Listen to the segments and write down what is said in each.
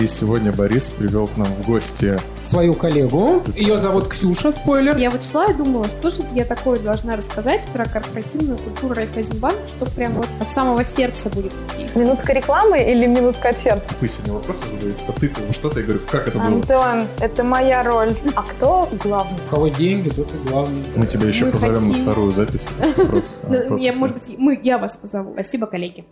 И сегодня Борис привел к нам в гости свою коллегу. Ее зовут Ксюша, спойлер. Я вот шла и думала, что же я такое должна рассказать про корпоративную культуру Райфайзенбанк, что прям вот от самого сердца будет идти. Минутка рекламы или минутка от сердца? Вы сегодня вопросы задаете по тыквам, что-то, я говорю, как это было? Антон, это моя роль. А кто главный? У кого деньги, тот и главный. Мы тебя еще Мы позовем на хотим. вторую запись. на 100%. Ну, я, может быть, мы, я вас позову. Спасибо, коллеги.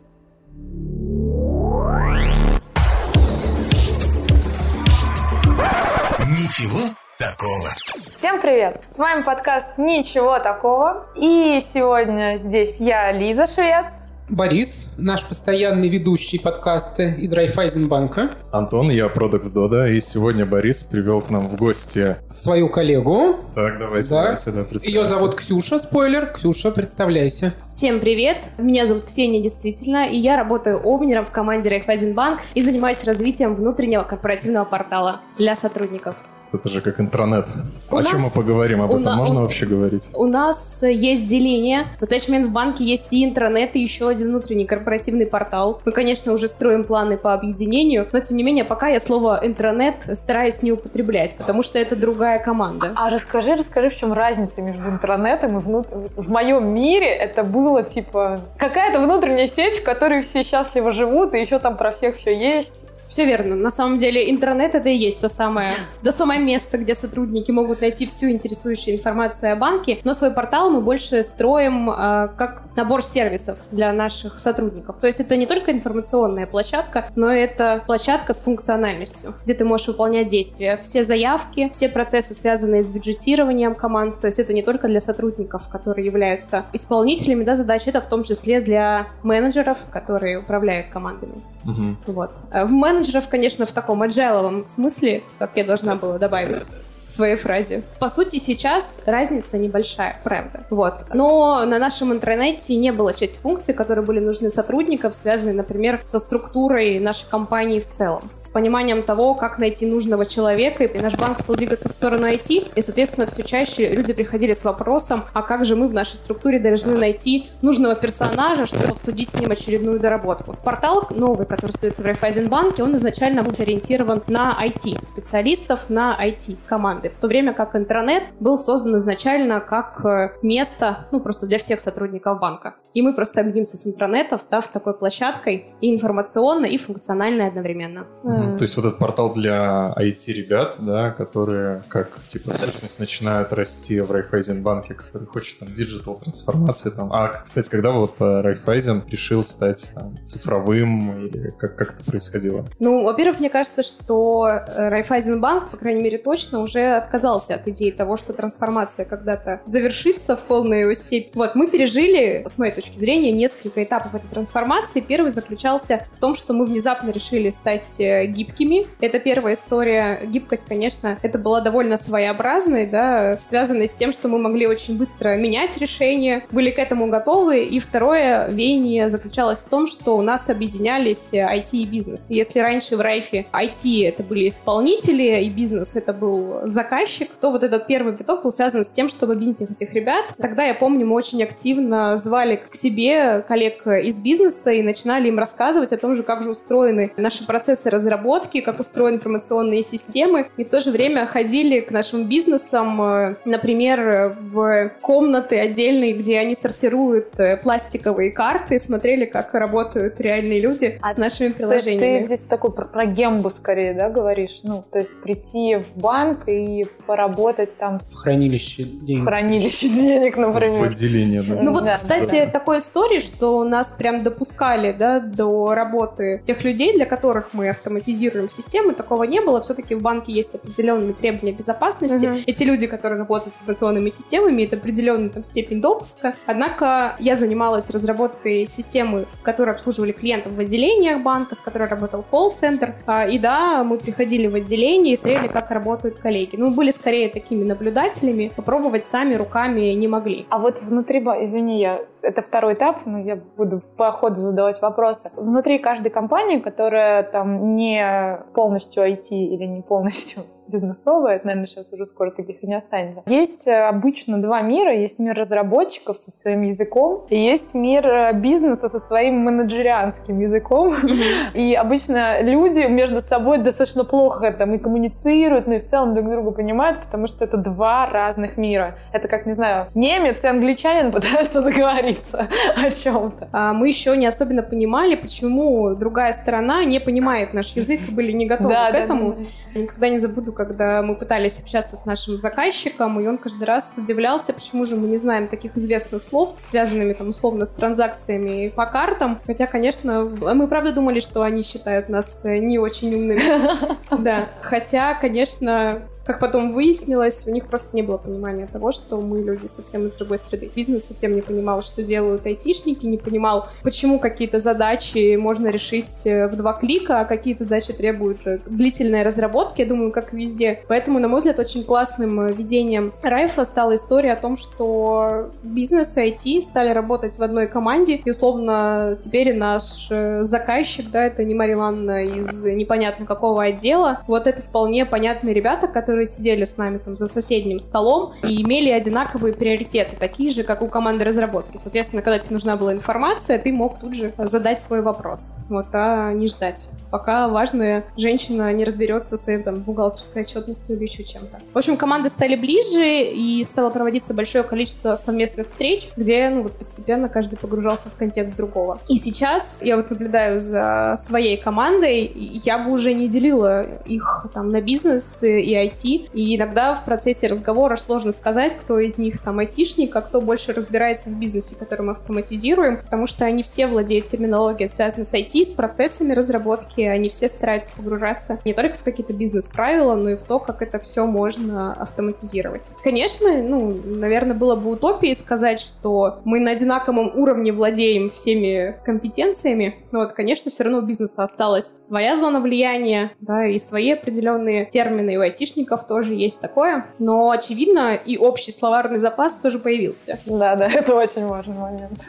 Ничего такого. Всем привет! С вами подкаст «Ничего такого». И сегодня здесь я, Лиза Швец. Борис, наш постоянный ведущий подкаста из Райфайзенбанка. Антон, я продукт Дода, и сегодня Борис привел к нам в гости. Свою коллегу. Так, давайте, Да. давайте, да, Ее зовут Ксюша, спойлер. Ксюша, представляйся. Всем привет! Меня зовут Ксения, действительно, и я работаю овнером в команде Райфайзенбанк и занимаюсь развитием внутреннего корпоративного портала для сотрудников. Это же как интернет. У О нас- чем мы поговорим? Об у этом на- можно у- вообще говорить? У нас есть деление. В настоящий момент в банке есть и интернет, и еще один внутренний корпоративный портал. Мы, конечно, уже строим планы по объединению, но, тем не менее, пока я слово «интернет» стараюсь не употреблять, потому что это другая команда. А расскажи, расскажи, в чем разница между интернетом и внут... В моем мире это было типа какая-то внутренняя сеть, в которой все счастливо живут, и еще там про всех все есть. Все верно. На самом деле интернет это и есть то самое, то самое место, где сотрудники могут найти всю интересующую информацию о банке. Но свой портал мы больше строим э, как набор сервисов для наших сотрудников. То есть это не только информационная площадка, но это площадка с функциональностью, где ты можешь выполнять действия. Все заявки, все процессы, связанные с бюджетированием команд. То есть это не только для сотрудников, которые являются исполнителями да, задач, это в том числе для менеджеров, которые управляют командами. Мгм. Вот. А В менеджеров, конечно, в таком agile смысле, как я должна была добавить своей фразе. По сути, сейчас разница небольшая, правда. Вот. Но на нашем интернете не было части функций, которые были нужны сотрудникам, связанные, например, со структурой нашей компании в целом. С пониманием того, как найти нужного человека, и наш банк стал двигаться в сторону IT, и, соответственно, все чаще люди приходили с вопросом, а как же мы в нашей структуре должны найти нужного персонажа, чтобы обсудить с ним очередную доработку. Портал новый, который стоится в Райфайзенбанке, он изначально был ориентирован на IT, специалистов на IT-команды, в то время как интранет был создан изначально как э, место, ну, просто для всех сотрудников банка. И мы просто объединимся с интранетом, став такой площадкой и информационной, и функциональной одновременно. То есть вот этот портал для IT-ребят, да, которые как, типа, сущность начинают расти в Райффайзенбанке, который хочет там digital трансформации там. А, кстати, когда вот э, Райффайзен решил стать там, цифровым или как, как это происходило? Ну, во-первых, мне кажется, что э, Райфайзенбанк, по крайней мере, точно уже отказался от идеи того, что трансформация когда-то завершится в полной ее степени. Вот, мы пережили, с моей точки зрения, несколько этапов этой трансформации. Первый заключался в том, что мы внезапно решили стать э, гибкими. Это первая история. Гибкость, конечно, это была довольно своеобразной, да, связанной с тем, что мы могли очень быстро менять решения, были к этому готовы. И второе веяние заключалось в том, что у нас объединялись э, IT и бизнес. Если раньше в Райфе IT это были исполнители и бизнес это был заказчик, то вот этот первый виток был связан с тем, чтобы объединить этих ребят. Тогда, я помню, мы очень активно звали к себе коллег из бизнеса и начинали им рассказывать о том же, как же устроены наши процессы разработки, как устроены информационные системы. И в то же время ходили к нашим бизнесам, э, например, в комнаты отдельные, где они сортируют э, пластиковые карты, смотрели, как работают реальные люди А с нашими То есть приложениями. ты здесь такой про, про гембу скорее, да, говоришь? Ну, то есть прийти в банк и поработать там В хранилище в денег. хранилище денег, В например. отделении, да. Ну вот, Да, кстати, да. Такой истории, что нас прям допускали да, до работы тех людей, для которых мы автоматизируем системы, такого не было. Все-таки в банке есть определенные требования безопасности. Мгм. Эти люди, которые работают с информационными системами, имеют определенную там, степень допуска. Однако я занималась разработкой системы, которые обслуживали клиентов в отделениях банка, с которой работал колл-центр. А, И да, мы приходили в отделение и смотрели, как работают коллеги. Ну, мы были скорее такими наблюдателями, попробовать сами руками не могли. А вот внутри, извини, я это второй этап, но я буду по ходу задавать вопросы. Внутри каждой компании, которая там не полностью IT или не полностью бизнесовое, это, наверное, сейчас уже скоро таких и не останется. Есть э, обычно два мира. Есть мир разработчиков со своим языком, и есть мир э, бизнеса со своим менеджерианским языком. И обычно люди между собой достаточно плохо там и коммуницируют, ну и в целом друг друга понимают, потому что это два разных мира. Это как, не знаю, немец и англичанин пытаются договориться о чем-то. А мы еще не особенно понимали, почему другая сторона не понимает наш язык, и были не готовы Да, к да, этому. да, да. Я никогда не забуду, когда мы пытались общаться с нашим заказчиком, и он каждый раз удивлялся, почему же мы не знаем таких известных слов, связанными там условно с транзакциями по картам. Хотя, конечно, мы правда думали, что они считают нас э, не очень умными. Да. Хотя, конечно, как потом выяснилось, у них просто не было понимания того, что мы люди совсем из другой среды. Бизнес совсем не понимал, что делают айтишники, не понимал, почему какие-то задачи можно решить э, в два клика, а какие-то задачи требуют э, длительной разработки, я думаю, как везде. Поэтому, на мой взгляд, очень классным э, видением Райфа стала история о том, что бизнес и IT стали работать в одной команде, и, условно, теперь наш заказчик, да, это не Мария Ивановна из непонятно какого отдела, вот это вполне понятные ребята, которые сидели с нами там за соседним столом и имели одинаковые приоритеты, такие же, как у команды разработки. Соответственно, когда тебе нужна была информация, ты мог тут же задать свой вопрос, вот, а не ждать пока важная женщина не разберется с этом бухгалтерской отчетностью или еще чем-то. В общем, команды стали ближе, и стало проводиться большое количество совместных встреч, где ну, вот постепенно каждый погружался в контекст другого. И сейчас я вот наблюдаю за своей командой, я бы уже не делила их там на бизнес и IT, и иногда в процессе разговора сложно сказать, кто из них там айтишник, а кто больше разбирается в бизнесе, который мы автоматизируем, потому что они все владеют терминологией, связанной с IT, с процессами разработки, они все стараются погружаться не только в какие-то бизнес-правила, но и в то, как это все можно автоматизировать. Конечно, ну, наверное, было бы утопией сказать, что мы на одинаковом уровне владеем всеми компетенциями, но вот, конечно, все равно у бизнеса осталась своя зона влияния, да, и свои определенные термины, и у айтишников тоже есть такое, но, очевидно, и общий словарный запас тоже появился. Да, да, это очень важный момент.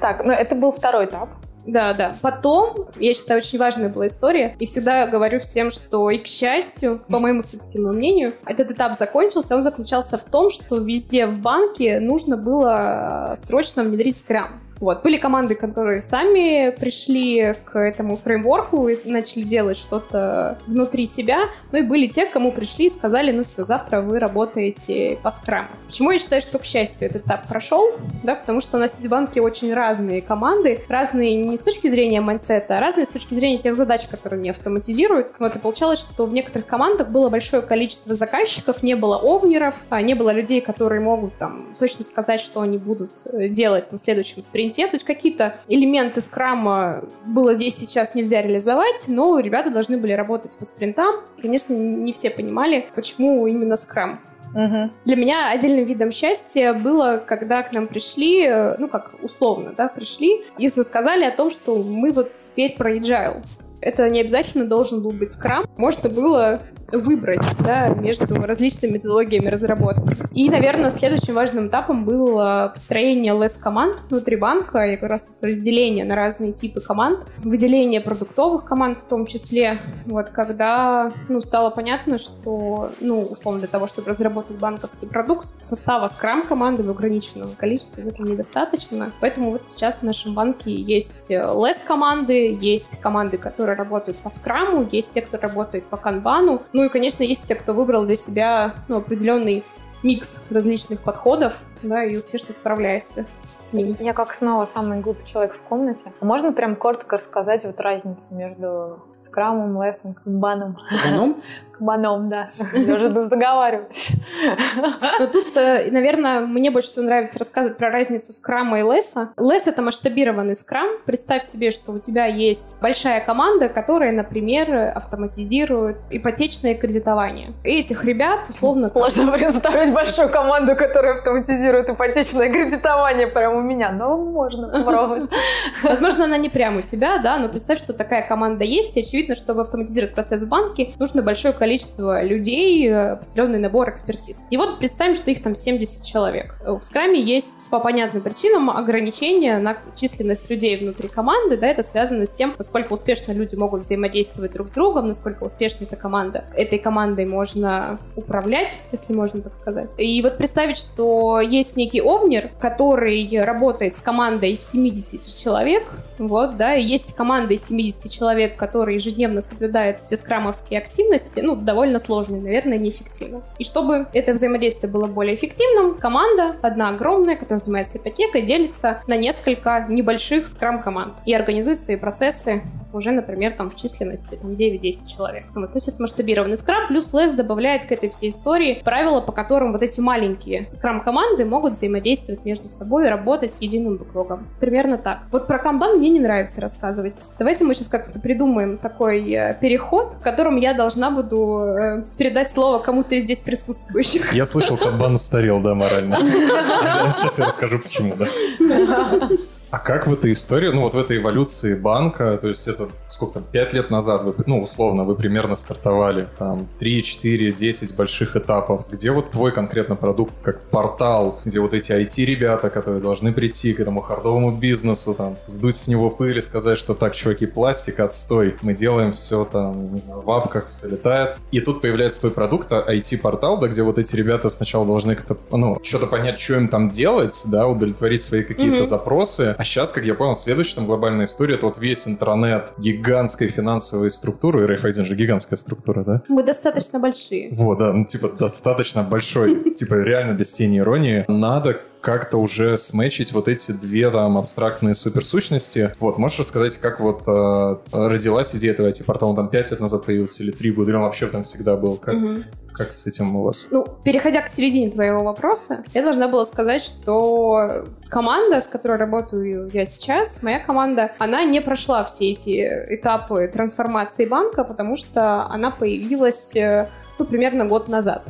Так, ну это был второй этап. Да, да. Потом, я считаю, очень важная была история. И всегда говорю всем, что и к счастью, по моему субъективному мнению, этот этап закончился. Он заключался в том, что везде в банке нужно было срочно внедрить скрам. Вот. Были команды, которые сами пришли к этому фреймворку и начали делать что-то внутри себя. Ну и были те, кому пришли и сказали, ну все, завтра вы работаете по скраму. Почему я считаю, что, к счастью, этот этап прошел? Да, потому что у нас в банке очень разные команды, разные не с точки зрения майндсета, а разные с точки зрения тех задач, которые они автоматизируют. Вот и получалось, что в некоторых командах было большое количество заказчиков, не было овнеров, а не было людей, которые могут там точно сказать, что они будут э, делать на следующем спринте спринте. То есть какие-то элементы скрама было здесь сейчас нельзя реализовать, но ребята должны были работать по спринтам. Конечно, не все понимали, почему именно скрам. Угу. Для меня отдельным видом счастья было, когда к нам пришли, э, ну как условно, да, пришли и сказали о том, что мы вот теперь про agile. Это не обязательно должен был быть скрам. Можно было выбрать да, между различными методологиями разработки. И, наверное, следующим важным этапом было построение лес-команд внутри банка и как раз разделение на разные типы команд, выделение продуктовых команд в том числе. Вот когда ну, стало понятно, что, ну, условно, для того, чтобы разработать банковский продукт, состава скрам-команды в ограниченном количестве этого недостаточно. Поэтому вот сейчас в нашем банке есть лес-команды, есть команды, которые работают по скраму, есть те, кто работает по канбану, ну и, конечно, есть те, кто выбрал для себя ну, определенный микс различных подходов, да, и успешно справляется с ним. Я как снова самый глупый человек в комнате. Можно прям коротко рассказать вот разницу между скрамом, лесом, канбаном? Канбаном? Канбаном, да. Я уже заговариваюсь. Но тут, э, наверное, мне больше всего нравится рассказывать про разницу скрама и леса. Лес — это масштабированный скрам. Представь себе, что у тебя есть большая команда, которая, например, автоматизирует ипотечное кредитование. И этих ребят, условно... Сложно представить большую команду, которая автоматизирует автоматизирует ипотечное кредитование прямо у меня, но можно попробовать. Возможно, она не прямо у тебя, да, но представь, что такая команда есть, и очевидно, чтобы автоматизировать процесс в банке, нужно большое количество людей, определенный набор экспертиз. И вот представим, что их там 70 человек. В скраме есть по понятным причинам ограничения на численность людей внутри команды, да, это связано с тем, насколько успешно люди могут взаимодействовать друг с другом, насколько успешна эта команда. Этой командой можно управлять, если можно так сказать. И вот представить, что есть некий овнер, который работает с командой из 70 человек, вот, да, и есть команда из 70 человек, которые ежедневно соблюдают все скрамовские активности, ну, довольно сложно, наверное, неэффективно. И чтобы это взаимодействие было более эффективным, команда, одна огромная, которая занимается ипотекой, делится на несколько небольших скрам-команд и организует свои процессы уже, например, там в численности там 9-10 человек. Вот, то есть это масштабированный скрам, плюс Less добавляет к этой всей истории правила, по которым вот эти маленькие скрам-команды могут взаимодействовать между собой и работать с единым бэклогом. Примерно так. Вот про камбан мне не нравится рассказывать. Давайте мы сейчас как-то придумаем такой э, переход, в котором я должна буду э, передать слово кому-то из здесь присутствующих. Я слышал, камбан устарел, да, морально. Сейчас я расскажу, почему, да. А как в этой истории, ну вот в этой эволюции банка, то есть это сколько там, 5 лет назад, вы, ну условно, вы примерно стартовали, там 3, 4, 10 больших этапов. Где вот твой конкретно продукт как портал, где вот эти IT-ребята, которые должны прийти к этому хардовому бизнесу, там, сдуть с него пыль и сказать, что так, чуваки, пластик, отстой, мы делаем все там, не знаю, в апках, все летает. И тут появляется твой продукт, IT-портал, да, где вот эти ребята сначала должны как-то, ну, что-то понять, что им там делать, да, удовлетворить свои какие-то mm-hmm. запросы, а сейчас, как я понял, следующая там глобальная история, это вот весь интернет гигантской финансовой структуры, и Райфайзен же гигантская структура, да? Мы достаточно большие. Вот, да, ну типа достаточно большой, типа реально без тени иронии. Надо как-то уже сметчить вот эти две там абстрактные суперсущности. Вот, можешь рассказать, как вот э, родилась идея этого IT-портала? Он там пять лет назад появился или три года, или он вообще там всегда был? Как, угу. Как с этим у вас? Ну, переходя к середине твоего вопроса, я должна была сказать, что команда, с которой работаю я сейчас, моя команда, она не прошла все эти этапы трансформации банка, потому что она появилась э, ну, примерно год назад.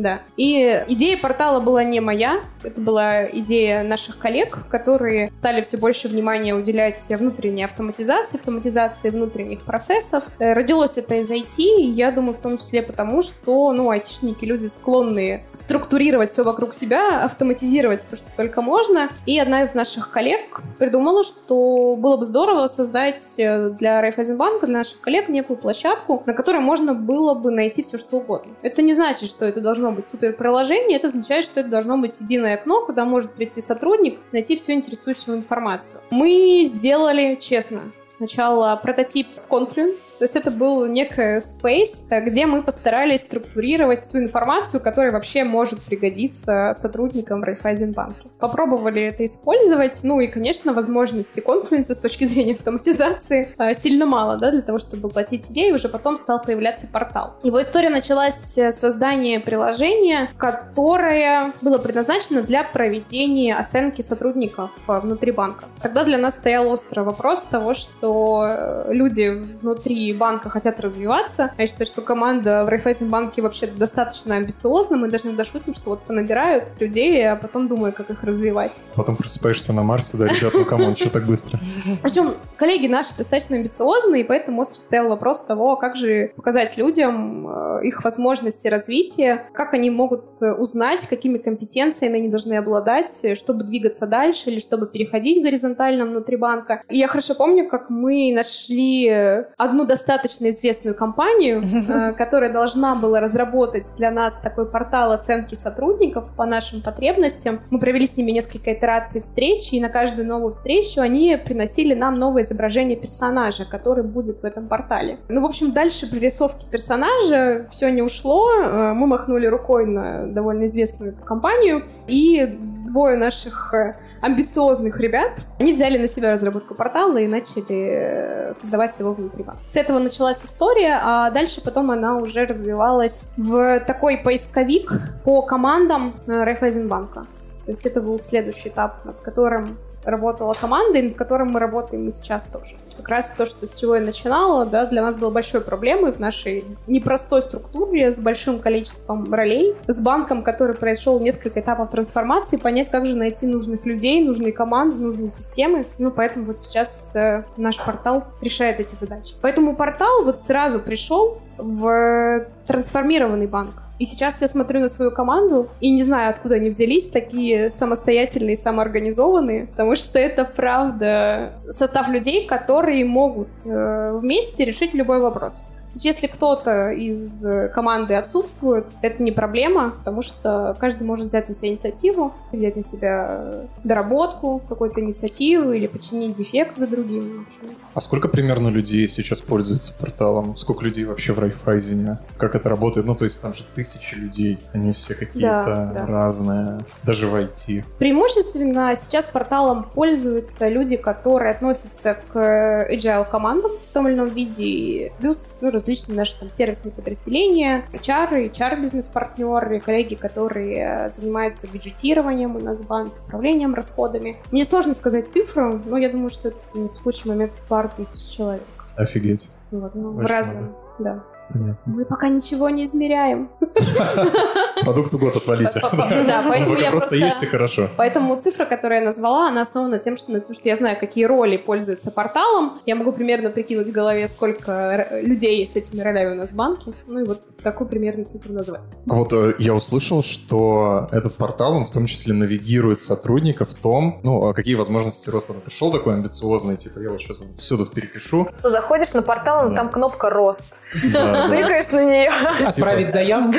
Да. И идея портала была не моя, это была идея наших коллег, которые стали все больше внимания уделять внутренней автоматизации, автоматизации внутренних процессов. Э, родилось это из IT, я думаю, в том числе потому, что, ну, айтишники люди склонны структурировать все вокруг себя, автоматизировать все, что только можно. И одна из наших коллег придумала, что было бы здорово создать э, для Райфайзенбанка, для наших коллег некую площадку, на которой можно было бы найти все, что угодно. Это не значит, что это должно быть супер приложение, это означает, что это должно быть единое окно, куда может прийти сотрудник, найти всю интересующую информацию. Мы сделали, честно, сначала прототип в Confluence, то есть это был некий space, где мы постарались структурировать всю информацию, которая вообще может пригодиться сотрудникам в Райфайзенбанке. Попробовали это использовать, ну и, конечно, возможности Confluence с точки зрения автоматизации а, сильно мало, да, для того, чтобы платить идеи, уже потом стал появляться портал. Его история началась с создания приложения, которое было предназначено для проведения оценки сотрудников а, внутри банка. Тогда для нас стоял острый вопрос того, что э, люди внутри банка хотят развиваться. Я считаю, что команда в Райффайзенбанке вообще достаточно амбициозна. Мы даже иногда шутим, что вот понабирают людей, а потом думают, как их развивать. Потом просыпаешься на Марсе, да, ребят, ну come on, что так быстро? Причем коллеги наши достаточно амбициозные, и поэтому остро стоял вопрос того, как же показать людям э, их возможности развития, как они могут э, узнать, какими компетенциями они должны обладать, чтобы двигаться дальше или чтобы переходить горизонтально внутри банка. И я хорошо помню, как мы нашли одну достаточно достаточно известную компанию, э, которая должна была разработать для нас такой портал оценки сотрудников по нашим потребностям. Мы провели с ними несколько итераций встреч, и на каждую новую встречу они приносили нам новое изображение персонажа, который будет в этом портале. Ну, в общем, дальше прорисовки персонажа все не ушло. Э, мы махнули рукой на довольно известную эту компанию, и двое наших э, амбициозных ребят, они взяли на себя разработку портала и начали э, создавать его внутри банка. С этого началась история, а дальше потом она уже развивалась в такой поисковик по командам э, Райфайзенбанка. То есть это был следующий этап, над которым работала команда, и над которым мы работаем и сейчас тоже. Как раз то, что с чего я начинала, да, для нас было большой проблемой в нашей непростой структуре с большим количеством ролей, с банком, который прошел несколько этапов трансформации, понять, как же найти нужных людей, нужные команды, нужные системы. Ну, поэтому вот сейчас э, наш портал решает эти задачи. Поэтому портал вот сразу пришел в трансформированный банк. И сейчас я смотрю на свою команду и не знаю, откуда они взялись, такие самостоятельные, самоорганизованные, потому что это правда состав людей, которые могут э, вместе решить любой вопрос. Если кто-то из команды отсутствует, это не проблема, потому что каждый может взять на себя инициативу, взять на себя доработку какой-то инициативы или починить дефект за другим. А сколько примерно людей сейчас пользуются порталом? Сколько людей вообще в Райфайзене? Как это работает? Ну, то есть там же тысячи людей, они все какие-то Да, да. разные, даже в IT. Преимущественно сейчас порталом пользуются люди, которые относятся к agile командам в том или ином виде, плюс ну, различные наши там сервисные подразделения, HR, HR-бизнес-партнеры, коллеги, которые занимаются бюджетированием у нас в банке, управлением расходами. Мне сложно сказать цифру, но я думаю, что это ну, в текущий момент пару тысяч человек. Офигеть. Вот, ну, в разном, да. Понятно. Мы пока ничего не измеряем. Продукт год отвалите. Да, поэтому я просто есть и хорошо. Поэтому цифра, которую я назвала, она основана тем, что, на том, что я знаю, какие роли пользуются порталом. Я могу примерно прикинуть в голове, сколько людей с этими ролями у нас в банке. Ну и вот такую примерно цифру назвать. Вот э, я услышал, что этот портал, он в том числе навигирует сотрудников в том, ну, а какие возможности роста. Он пришел такой амбициозный, типа, я вот сейчас все тут перепишу. Заходишь на портал, там кнопка «Рост». Да. Тыкаешь на нее. Отправить заявку.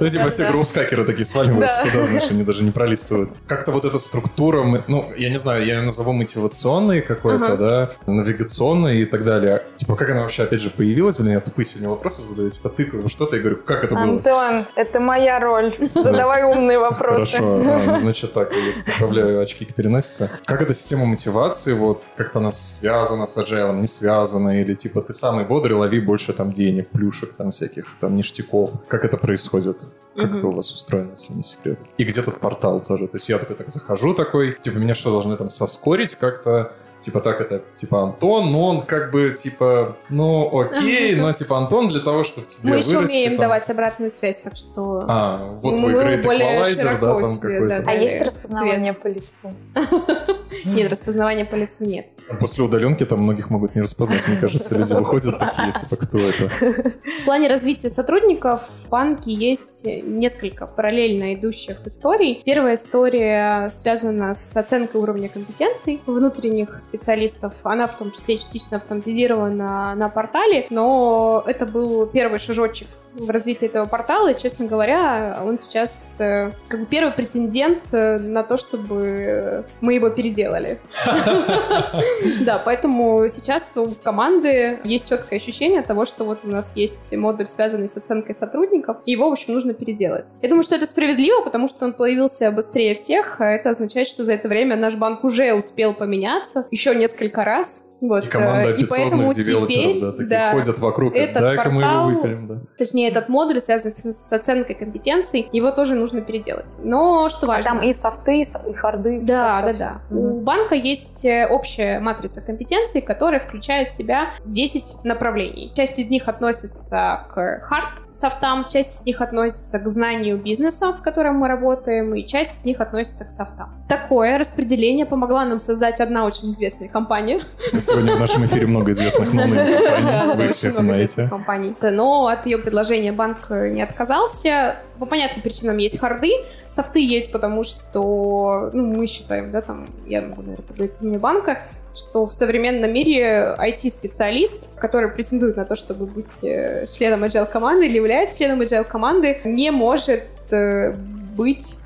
Ну, типа, все Да. гроускакеры такие сваливаются Да. туда, знаешь, они даже не пролистывают. Как-то вот эта структура, ну, я не знаю, я ее назову мотивационной какой-то, да, навигационной и так далее. Типа, как она вообще, опять же, появилась? Блин, я тупые сегодня вопросы задаю, типа, тыкаю что-то и говорю, как это было? Антон, это моя роль. Задавай умные вопросы. Хорошо, а, значит так, я поправляю очки к переносице. Как эта система мотивации, вот как-то она связана с agile, не связана, или типа ты самый бодрый, лови больше там денег, плюшек там всяких, там ништяков. Как это происходит? Как Мгм. это у вас устроено, если не секрет? И где тут портал тоже? То есть я такой так захожу такой, типа меня что, должны там соскорить как-то? Типа так это, типа Антон, но он как бы типа, ну окей, но типа Антон для того, чтобы тебе Мы еще умеем там- давать обратную связь, так что... А, вот Мы твой Great более Equalizer, да, широко там тебе, какой-то. да, А есть распознавание по лицу? Нет, распознавания по лицу нет. После удаленки там многих могут не распознать, мне кажется, люди выходят такие, типа, кто это? В плане развития сотрудников в банке есть несколько параллельно идущих историй. Первая история связана с оценкой уровня компетенций внутренних специалистов. Она в том числе частично автоматизирована на портале, но это был первый шажочек в развитии этого портала, и, честно говоря, он сейчас э, как бы первый претендент э, на то, чтобы мы его переделали. Да, поэтому сейчас у команды есть четкое ощущение того, что вот у нас есть модуль, связанный с оценкой сотрудников, и его, в общем, нужно переделать. Я думаю, что это справедливо, потому что он появился быстрее всех, а это означает, что за это время наш банк уже успел поменяться еще несколько раз. Вот, И команда э, и амбициозных девелоперов, теперь, да, такие да, ходят вокруг, этот дай-ка мы его портал- выпилим, да. точнее, этот модуль, связанный с, с оценкой компетенций, его тоже нужно переделать. Но что важно... Там и софты, и харды. Да, всё, да, всё. да. Мгм. У банка есть э, общая матрица компетенций, которая включает в себя 10 направлений. Часть из них относится к хард софтам, часть из них относится к знанию бизнеса, в котором мы работаем, и часть из них относится к софтам. Такое распределение помогла нам создать одна очень известная компания. Сегодня в нашем эфире много известных компаний, вы все знаете. компаний. Но от ее предложения банк э, не отказался. По понятным причинам есть харды. Софты есть, потому что ну, мы считаем, да, там, я могу, наверное, говорить от имени банка, что в современном мире IT-специалист, который претендует на то, чтобы быть э, членом agile команды или является членом agile команды, не может э, быть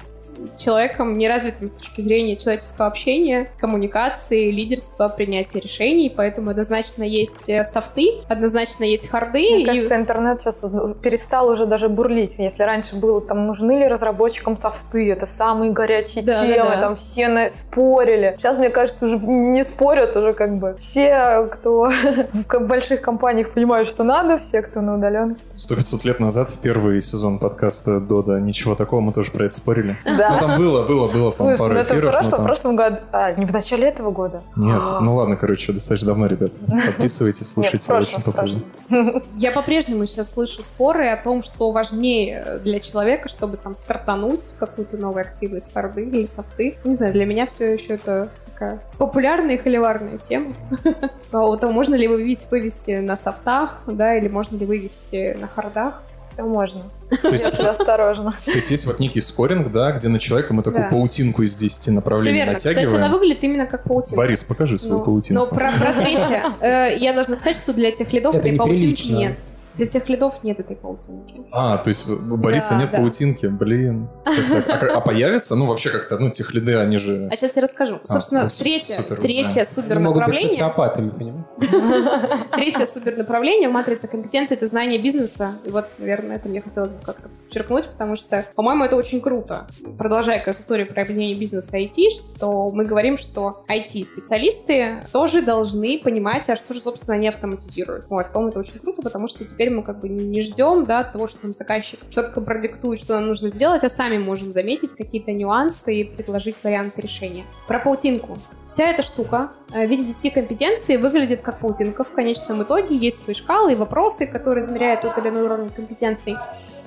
человеком неразвитым с точки зрения человеческого общения, коммуникации, лидерства, принятия решений, поэтому однозначно есть э, софты, однозначно есть харды. Мне и- кажется, интернет сейчас вот перестал уже даже бурлить. Если раньше было, там, нужны ли разработчикам софты, это самые горячие Да, да, темы, да. там все на- спорили. Сейчас, мне кажется, уже не спорят уже как бы. Все, кто в больших компаниях понимают, что надо, все, кто на удаленке. Сто пятьсот лет назад, в первый сезон подкаста Дода «Ничего такого», мы тоже про это спорили. Да, Ну, там было, было, было там Слушай, пару ну это в эфиров. но прошлом, там- в прошлом году. А, не в начале этого года? Нет, А. ну ладно, короче, достаточно давно, ребят. Подписывайтесь, Нет, слушайте, прошлом, очень в популярно. прошлом. Я по-прежнему сейчас слышу споры о том, что важнее для человека, чтобы там стартануть в какую-то новую активность, фарды или софты. Не знаю, для меня все еще это такая популярная и холиварная тема. А вот, а можно ли вывести, вывести на софтах, да, или можно ли вывести на хардах? Все можно, То есть, если осторожно. то есть есть вот некий скоринг, да, где на человека мы такую Да. паутинку из 10 Все направлений верно. Кстати, она натягиваем. выглядит именно как паутинка. Борис, покажи свою Ну, паутинку. Но про, про третье, э, я должна сказать, что для тех лидов Это этой паутинки нет. Для тех лидов нет этой паутинки. А, то есть у Бориса Да, нет да. паутинки, блин. Как так? А, а появится? Ну, вообще как-то, ну, техлиды, они же... А сейчас я расскажу. Собственно, ну, су- третье, супер третье Они супер могут быть направление. социопатами, понимаешь? Третье супер направление в матрице компетенции это знание бизнеса. И вот, наверное, это мне хотелось бы как-то подчеркнуть, потому что, по-моему, это очень круто. Продолжая как раз историю про объединение бизнеса и IT, что мы говорим, что IT-специалисты тоже должны понимать, а что же, собственно, они автоматизируют. Вот, по-моему, это очень круто, потому что теперь мы как бы не ждем, да, того, что нам заказчик четко продиктует, что нам нужно сделать, а сами можем заметить какие-то нюансы и предложить варианты решения. Про паутинку. Вся эта штука э, в виде 10 компетенций выглядит как паутинка в конечном итоге. Есть свои шкалы и вопросы, которые измеряют тот или иной уровень компетенций.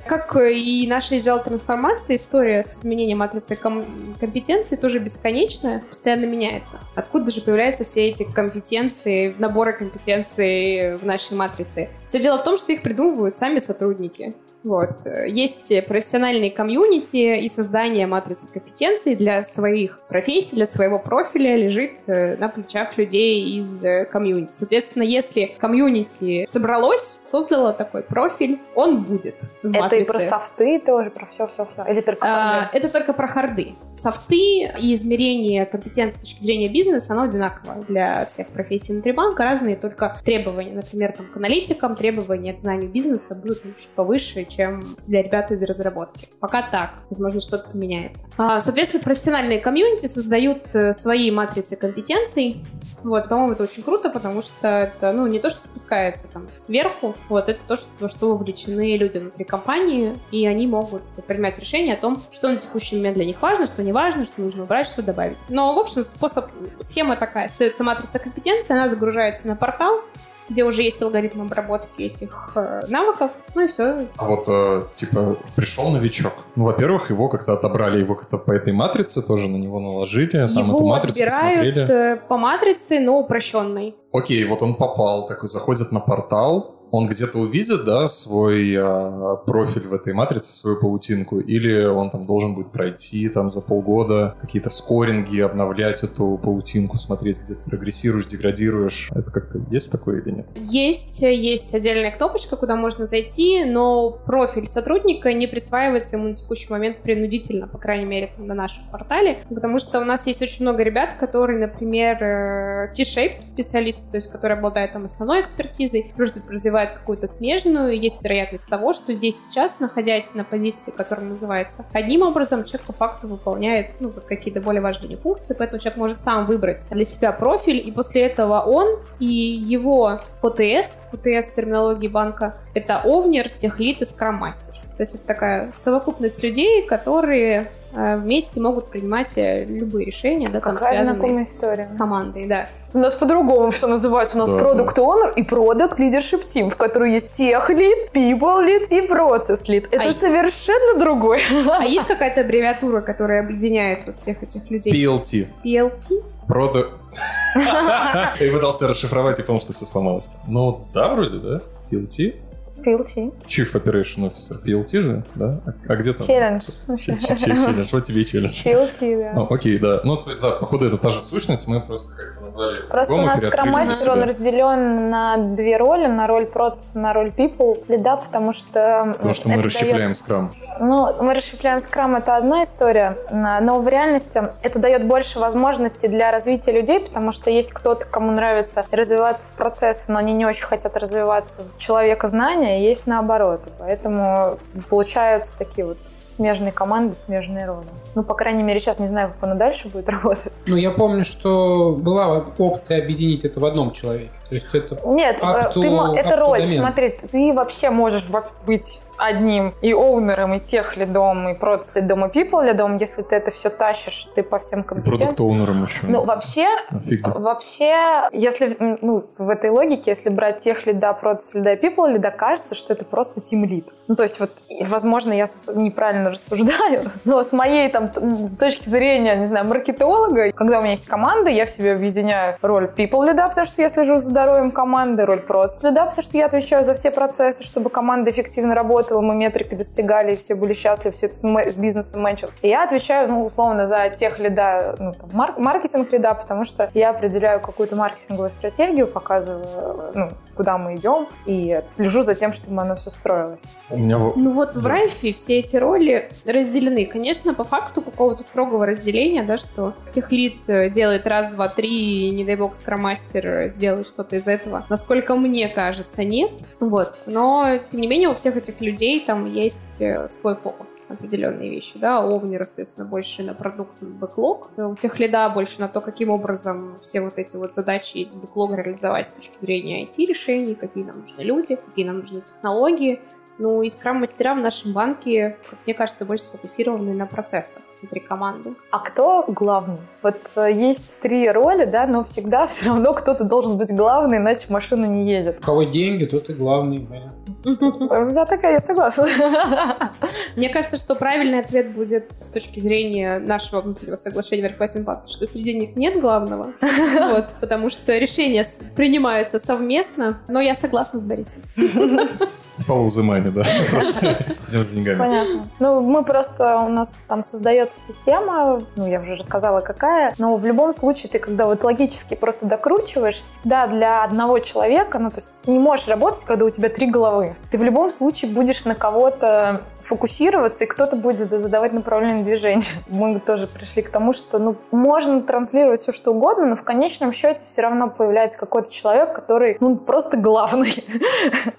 Как э, и наша agile трансформация, история с изменением матрицы ком- компетенций тоже бесконечная, постоянно меняется. Откуда же появляются все эти компетенции, наборы компетенций в нашей матрице? Все дело в том, что их придумывают сами сотрудники. Вот. Э, Есть профессиональные комьюнити и создание матрицы компетенций для своих профессий, для своего профиля лежит э, на плечах людей из э, комьюнити. Соответственно, если комьюнити собралось, создало такой профиль, он будет в Это и про софты тоже, про все-все-все. Или только А? Это только про харды. Софты и измерение компетенции с точки зрения бизнеса, оно одинаково для всех профессий внутри банка. Разные только требования. Например, там, к аналитикам требования к знанию бизнеса будут чуть повыше, чем для ребят из разработки. Пока так. Возможно, что-то поменяется. А, Соответственно, профессиональные комьюнити создают э, свои матрицы компетенций. Вот, по-моему, это очень круто, потому что это, ну, не то, что спускается там сверху, вот, это то, что, во что вовлечены люди внутри компании, и они могут принимать решение о том, что на текущий момент для них важно, что не важно, что нужно убрать, что добавить. Но, в общем, способ, схема такая. Остается матрица компетенции, она загружается на портал, где уже есть алгоритм обработки этих э, навыков, ну и все. А вот, э, типа, пришел новичок. Ну, во-первых, его как-то отобрали, его как-то по этой матрице тоже на него наложили, там эту Его матрицу посмотрели. э, по матрице, но упрощенной. Окей, вот он попал, такой заходит на портал, он где-то увидит, да, свой э, профиль в этой матрице, свою паутинку, или он там должен будет пройти там за полгода какие-то скоринги, обновлять эту паутинку, смотреть, где ты прогрессируешь, деградируешь. Это как-то есть такое или нет? Есть, есть отдельная кнопочка, куда можно зайти, но профиль сотрудника не присваивается ему на текущий момент принудительно, по крайней мере, на нашем портале, потому что у нас есть очень много ребят, которые, например, э, T-shaped специалисты, то есть которые обладают там основной экспертизой, плюс развивают какую-то смежную, есть вероятность того, что здесь сейчас, находясь на позиции, которая называется одним образом, человек по факту выполняет ну, какие-то более важные функции, поэтому человек может сам выбрать для себя профиль, и после этого он и его ОТС, ОТС терминологии банка, это овнер, техлит и скрам-мастер. То есть это такая совокупность людей, которые э, вместе могут принимать э, любые решения, да, там Какая связанные знакомая история. с командой, да. У нас по-другому что называется. У нас Да. продукт Owner и продукт Leadership Team, в которой есть тех лид, people lead и процесс лид. Это А и- совершенно другой. А есть какая-то аббревиатура, которая объединяет вот всех этих людей? PLT. PLT? Продукт... Я пытался расшифровать и понял, что все сломалось. Ну, да, вроде, да? PLT? PLT. Chief Operation Officer. PLT же, да? А, а где там? Челлендж. Челлендж. Вот тебе челлендж. PLT, да. Ну, окей, да. Ну, то есть, да, походу, это та же сущность, мы просто как-то назвали Просто у нас скроммастер, он разделен на две роли, на роль процесса, на роль people, лида, потому что... Потому что мы расщепляем скрам. ну, мы расщепляем скрам, это одна история, но в реальности это дает больше возможностей для развития людей, потому что есть кто-то, кому нравится развиваться в процессе, но они не очень хотят развиваться в человека знания, и есть наоборот. И поэтому получаются такие вот смежные команды, смежные роли. Ну, по крайней мере, сейчас не знаю, как оно дальше будет работать. Ну, я помню, что была опция объединить это в одном человеке. То есть это... Нет, А э, ты это роль. домен? Смотри, ты вообще можешь быть одним и оунером, и тех лидом, и продс лидом, и people лидом, если ты это все тащишь, ты по всем И компетенциям. продукт-оунером еще. Ну, вообще, Офигеть. Вообще, если ну, в этой логике, если брать тех лида, продс лида, people лида, кажется, что это просто тим лид. Ну, то есть вот, и, возможно, я неправильно рассуждаю, но с моей там т- м, точки зрения, не знаю, маркетолога, когда у меня есть команда, я в себе объединяю роль people лида, потому что я слежу за здоровьем команды, роль продс лида, потому что я отвечаю за все процессы, чтобы команда эффективно работала, мы метрики достигали, и все были счастливы, все это с, с бизнесом мэчилось. И я отвечаю, ну, условно, за тех лида, ну, там, мар- маркетинг лида, потому что я определяю какую-то маркетинговую стратегию, показываю, ну, куда мы идем, и слежу за тем, чтобы оно все строилось. У меня Ну вот в Райфе все эти роли разделены. Конечно, по факту какого-то строгого разделения, да, что техлит э, делает раз, два, три, и, не дай бог, скромастер сделает что-то из этого. Насколько мне кажется, нет. Вот. Но, тем не менее, у всех этих людей там есть э, свой фокус определенные вещи, да, Овнер, естественно, больше на продукт бэклог, у тех лида больше на то, каким образом все вот эти вот задачи из бэклога реализовать с точки зрения IT-решений, какие нам нужны люди, какие нам нужны технологии, ну, и скрам-мастера в нашем банке, как мне кажется, больше сфокусированы на процессах внутри команды. А кто главный? Вот э, есть три роли, да, но всегда все равно кто-то должен быть главный, иначе машина не едет. У кого деньги, тот и главный. Валя. Я такая, я согласна. Мне кажется, что правильный ответ будет с точки зрения нашего внутреннего соглашения в Райфайзенбанке, что среди них нет главного, вот, потому что решения принимаются совместно, но я согласна с Борисом. Follow the money, да. Просто идем с деньгами. Понятно. Ну, мы просто, у нас там создается система, ну, я уже рассказала, какая, но в любом случае ты, когда вот логически просто докручиваешь, всегда для одного человека, ну, то есть ты не можешь работать, когда у тебя три головы. Ты в любом случае будешь на кого-то фокусироваться, и кто-то будет задавать направление движения. Мы тоже пришли к тому, что ну, можно транслировать все, что угодно, но в конечном счете все равно появляется какой-то человек, который ну, просто главный.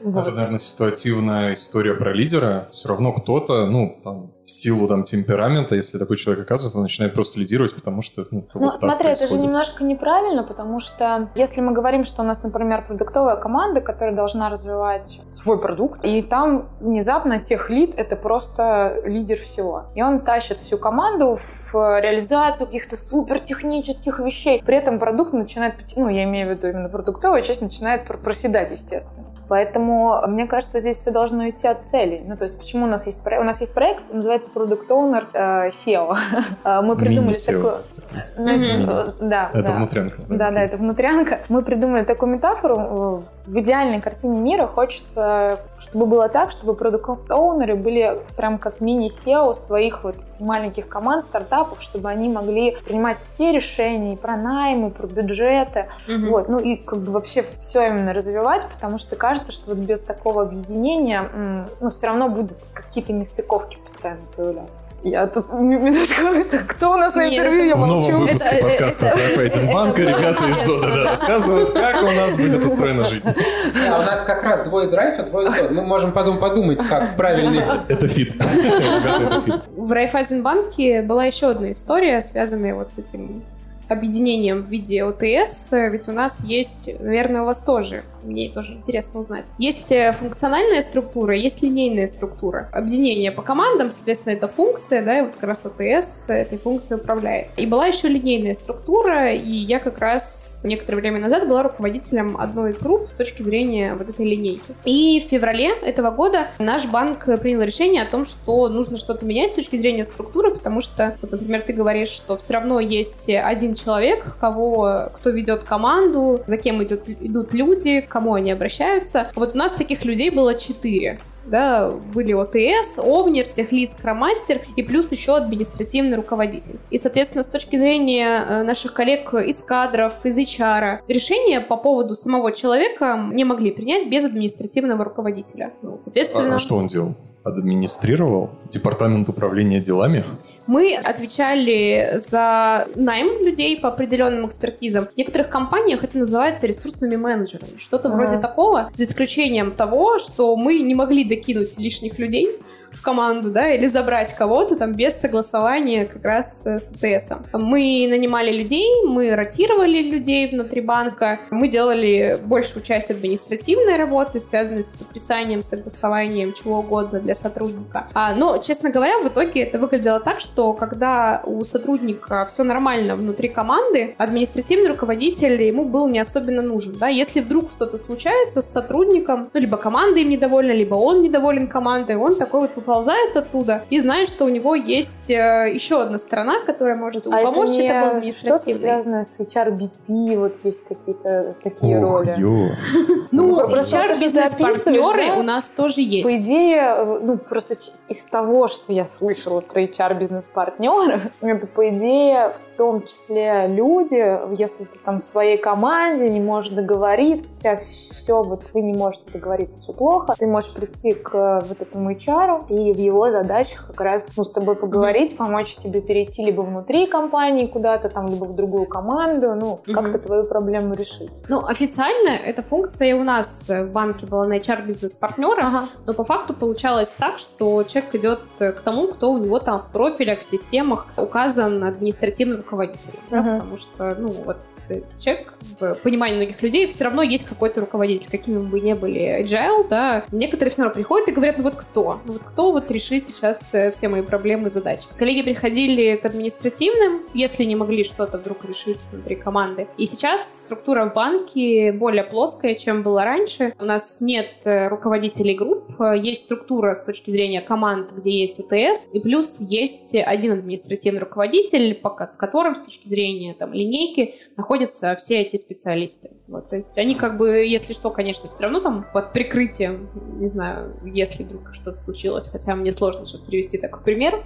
Это, наверное, ситуативная история про лидера. Все равно кто-то, ну, там, в силу там темперамента, если такой человек оказывается, он начинает просто лидировать, потому что, ну, Ну, так смотри, это же немножко неправильно, потому что если мы говорим, что у нас, например, продуктовая команда, которая должна развивать свой продукт, и там внезапно техлид — это просто лидер всего. И он тащит всю команду в реализацию каких-то супертехнических вещей. При этом продукт начинает, ну, я имею в виду именно продуктовая часть, начинает пр- проседать, естественно. Поэтому, мне кажется, здесь все должно идти от целей. Ну, то есть, почему у нас есть проект? У нас есть проект, называется Product Owner э, SEO. Э, Мы придумали такое... Ну, это, э, Да, Это да. внутрянка. Да, да, это внутрянка. Мы придумали такую метафору. В идеальной картине мира хочется, чтобы было так, чтобы продукт-оунеры были прям как мини-SEO своих вот маленьких команд, стартапов, чтобы они могли принимать все решения и про наймы, про бюджеты. Вот, ну и как бы вообще все именно развивать, потому что кажется, что вот без такого объединения, ну, все равно будут какие-то нестыковки постоянно появляться. Я тут кто у нас на Нет, интервью, я В новом молчу. выпуске Это- подкаста это- Райфайзенбанка это ребята из Додо рассказывают, как у нас будет устроена жизнь. А у нас как раз двое из Райфа, двое из Додо. Мы можем потом подумать, как правильно. Это feat. Ребята, это feat. В Райфайзенбанке была еще одна история, связанная вот с этим объединением в виде ОТС, ведь у нас есть, наверное, у вас тоже, мне тоже интересно узнать. Есть э, функциональная структура, есть линейная структура. Объединение по командам, соответственно, это функция, да, и вот как раз ОТС этой функцией управляет. И была еще линейная структура, и я как раз некоторое время назад была руководителем одной из групп с точки зрения вот этой линейки. И в феврале этого года наш банк принял решение о том, что нужно что-то менять с точки зрения структуры, потому что, вот, например, ты говоришь, что все равно есть один человек, кого, кто ведет команду, за кем идут, идут люди, к кому они обращаются. Вот у нас таких людей было четыре да, были ОТС, Овнер, техлит, скромастер и плюс еще административный руководитель. И, соответственно, с точки зрения э, наших коллег из кадров, из HR, решение по поводу самого человека не могли принять без административного руководителя. Соответственно, А что он делал? Администрировал департамент управления делами? Мы отвечали за найм людей по определенным экспертизам. В некоторых компаниях это называется ресурсными менеджерами. Что-то Ага. вроде такого, за исключением того, что мы не могли докинуть лишних людей, в команду, да, или забрать кого-то там без согласования как раз э, с УТС. Мы нанимали людей, мы ротировали людей внутри банка, мы делали большую часть административной работы, связанной с подписанием, согласованием, чего угодно для сотрудника. А, но, честно говоря, в итоге это выглядело так, что когда у сотрудника все нормально внутри команды, административный руководитель ему был не особенно нужен. Да? Если вдруг что-то случается с сотрудником, ну, либо команда им недовольна, либо он недоволен командой, он такой вот выползает оттуда и знает, что у него есть э, еще одна сторона, которая может ему А помочь, это, не это что-то связанное с HRBP, вот есть какие-то такие Ох, роли. ё. Ну, HR-бизнес-партнеры описываешь, да? у нас тоже есть. По идее, э, ну просто из того, что я слышала про HR-бизнес-партнеров, это, по идее, в том числе люди, если ты там в своей команде не можешь договориться, у тебя все, вот вы не можете договориться, все плохо, ты можешь прийти к э, вот этому HR, и в его задачах как раз ну, с тобой поговорить, помочь тебе перейти либо внутри компании куда-то, там, либо в другую команду, ну, Мгм. как-то твою проблему решить. Ну, официально эта функция и у нас в банке была на HR-бизнес-партнера, Ага. но по факту получалось так, что человек идет к тому, кто у него там в профилях, в системах указан административный руководитель. да, Мгм. потому что, ну, вот человек, в понимании многих людей, все равно есть какой-то руководитель, какими бы ни были agile, да, некоторые все равно приходят и говорят, ну вот кто? Ну вот кто вот решит сейчас э, все мои проблемы и задачи? Коллеги приходили к административным, если не могли что-то вдруг решить внутри команды. И сейчас структура в банке более плоская, чем была раньше. У нас нет э, руководителей групп, э, есть структура с точки зрения команд, где есть УТС, и плюс есть один административный руководитель, по ко- которым с точки зрения там, линейки находятся все эти специалисты. Вот, то есть они как бы, если что, конечно, все равно там под прикрытием, не знаю, если вдруг что-то случилось, хотя мне сложно сейчас привести такой пример,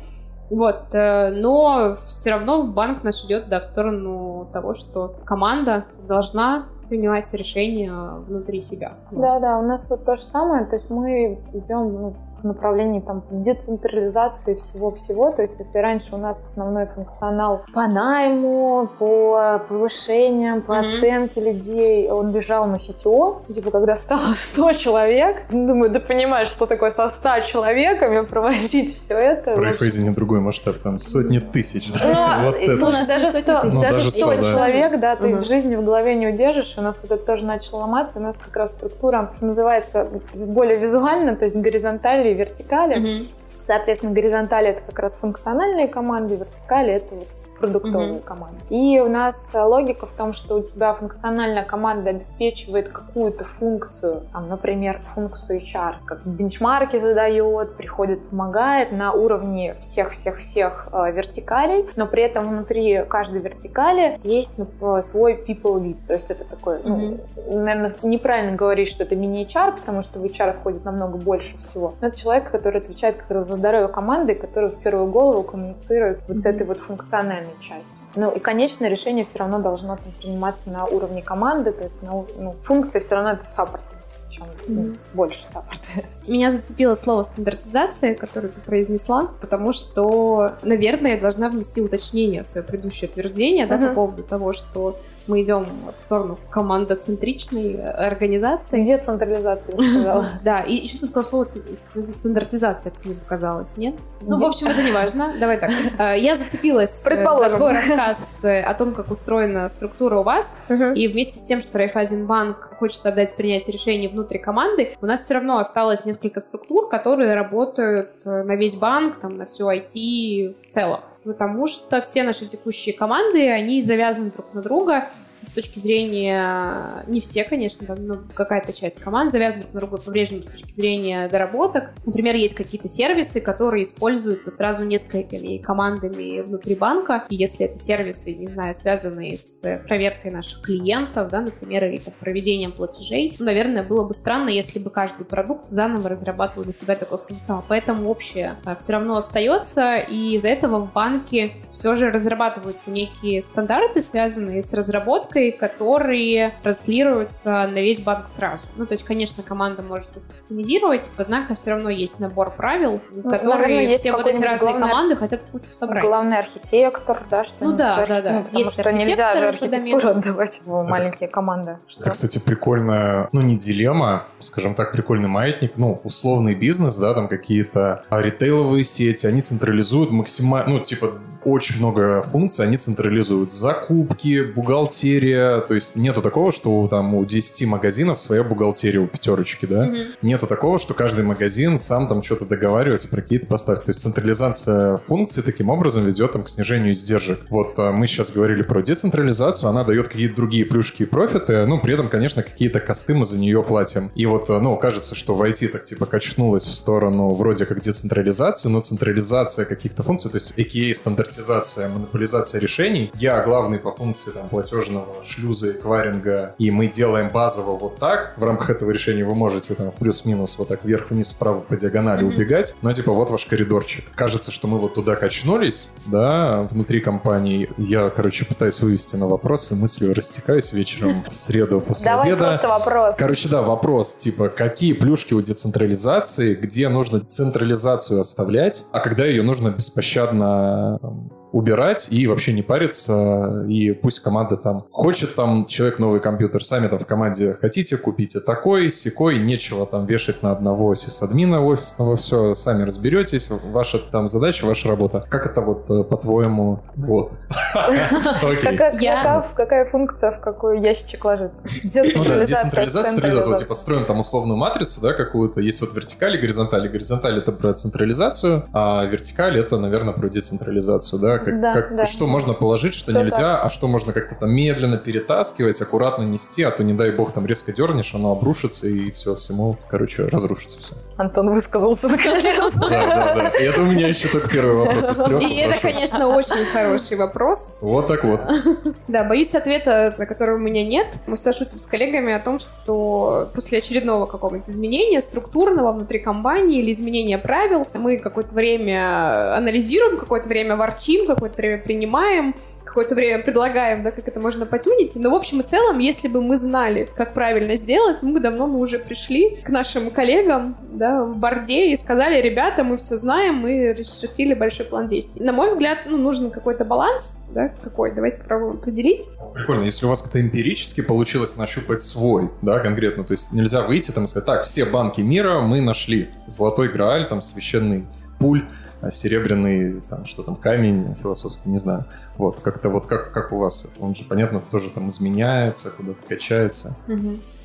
вот, э, но все равно банк наш идет да, в сторону того, что команда должна принимать решения внутри себя. Да, да, у нас вот то же самое, то есть мы идем ну, в направлении там децентрализации всего-всего, то есть если раньше у нас основной функционал по найму, по повышениям, по Мгм. оценке людей, он лежал на CTO, типа когда стало 100 человек, думаю, да понимаешь, что такое со 100 человеками проводить все это. Про в общем, Райфайзене другой масштаб, там сотни тысяч. ну, да? Вот это. слушай, У нас даже не сотни 100, тысяч. Ну, даже даже 100 100, да. человек, да, ты Мгм. в жизни в голове не удержишь. У нас вот это тоже начало ломаться. У нас как раз структура называется более визуально, то есть горизонтали и вертикали. Мгм. Соответственно, горизонтали это как раз функциональные команды, вертикали это вот продуктовые Мгм. команды. И у нас э, логика в том, что у тебя функциональная команда обеспечивает какую-то функцию, там, например, функцию HR, как бенчмарки задает, приходит, помогает на уровне всех-всех-всех э, вертикалей, но при этом внутри каждой вертикали есть ну, свой people lead, то есть это такой, ну, наверное, неправильно говорить, что это мини-HR, потому что в HR входит намного больше всего. Но это человек, который отвечает как раз за здоровье команды, который в первую голову коммуницирует вот с Мгм. этой вот функциональной частью. Ну и конечное решение все равно должно там приниматься на уровне команды, то есть на у- ну, функция все равно это саппорт, ну, Мгм. больше саппорта. Меня зацепило слово стандартизация, которое ты произнесла, потому что, наверное, я должна внести уточнение в свое предыдущее утверждение да, Мгм. по поводу того, что мы идем в сторону командоцентричной э, организации. Где централизация, я сказала? Да, и еще ты сказала слово стандартизация, как мне показалось, нет? Ну, в общем, это не важно. Давай так. Э, Я зацепилась э, за твой рассказ о том, как устроена структура у вас, и вместе с тем, что Райфайзенбанк хочет отдать принятие решений внутри команды, у нас все равно осталось несколько структур, которые работают э, на весь банк, там, на всю IT в целом. Потому что все наши текущие команды, они завязаны друг на друга, с точки зрения, не все, конечно, там, но какая-то часть команд завязана друг на друга по-прежнему с точки зрения доработок. Например, есть какие-то сервисы, которые используются сразу несколькими командами внутри банка. И если это сервисы, не знаю, связанные с проверкой наших клиентов, да, например, или там, проведением платежей, ну, наверное, было бы странно, если бы каждый продукт заново разрабатывал для себя такой функционал. Поэтому общее все равно остается, и из-за этого в банке все же разрабатываются некие стандарты, связанные с разработкой, разработкой, которые транслируются на весь банк сразу. Ну, то есть, конечно, команда может их кастомизировать, однако все равно есть набор правил, Ну, которые наверное, есть все вот эти разные команды архи- хотят кучу собрать. Главный архитектор, да, что Ну да, да, да. потому Есть что нельзя же архитектуру отдавать в маленькие команды. Что? Это, кстати, прикольная, ну, не дилемма, скажем так, прикольный маятник, ну, условный бизнес, да, там какие-то а, ритейловые сети, они централизуют максимально, ну, типа, очень много функций, они централизуют закупки, бухгалтерия, то есть нету такого, что у, там у 10 магазинов своя бухгалтерия у пятерочки, да, Мгм. нету такого, что каждый магазин сам там что-то договаривается про какие-то поставки. То есть централизация функций таким образом ведет там, к снижению издержек. Вот а, мы сейчас говорили про децентрализацию, она дает какие-то другие плюшки и профиты, ну, при этом, конечно, какие-то косты мы за нее платим. И вот, а, ну, кажется, что в IT так типа качнулось в сторону вроде как децентрализации, но централизация каких-то функций, то есть AKA стандартизация, монополизация решений. Я главный по функции там платежного шлюза, эквайринга, и мы делаем базово вот так. В рамках этого решения вы можете там плюс-минус вот так вверх-вниз, вправо по диагонали Мгм. убегать. Но типа вот ваш коридорчик. Кажется, что мы вот туда качнулись, да, внутри компании. Я, короче, пытаюсь вывести на вопросы, мыслью растекаюсь вечером в среду после Давай обеда. просто вопрос. Короче, да, вопрос, типа, какие плюшки у децентрализации, где нужно централизацию оставлять, а когда ее нужно беспощадно там, убирать и вообще не париться, и пусть команда там хочет там человек новый компьютер, сами там в команде хотите, купите такой, секой, нечего там вешать на одного сисадмина офисного, все, сами разберетесь, ваша там задача, ваша работа. Как это вот, э, по-твоему, вот? Какая, функция в какой ящичек ложится? Ну да, Децентрализация, децентрализация, централизация. Типа, строим там условную матрицу, да, какую-то. Есть вот вертикаль и горизонталь. Горизонталь — это про централизацию, а вертикаль — это, наверное, про децентрализацию, да? Как, Да, как- да. Что можно положить, что Всё нельзя, а что можно как-то там медленно перетаскивать, аккуратно нести, а то, не дай бог, там резко дернешь, оно обрушится, и все, всему, короче, разрушится все. Антон высказался наконец. Да, да, да. И это у меня еще только первый вопрос из трех. И это, конечно, очень хороший вопрос. Вот так вот. Да, боюсь ответа, на который у меня нет. Мы всегда шутим с коллегами о том, что после очередного какого-нибудь изменения структурного внутри компании или изменения правил, мы какое-то время анализируем, какое-то время ворчим, какое-то время принимаем, какое-то время предлагаем, да, как это можно потюнить. Но в общем и целом, если бы мы знали, как правильно сделать, мы бы давно бы уже пришли к нашим коллегам да, в борде и сказали, ребята, мы все знаем, мы расчертили большой план действий. На мой взгляд, ну, нужен какой-то баланс, да, какой, давайте попробуем определить. Прикольно, если у вас как-то эмпирически получилось нащупать свой, да, конкретно, то есть нельзя выйти там и сказать, так, все банки мира мы нашли, золотой грааль, там, священный пуль, а, серебряный, там, что там, камень философский, не знаю. Вот, как-то вот как, как у вас, он же, понятно, тоже там изменяется, куда-то качается.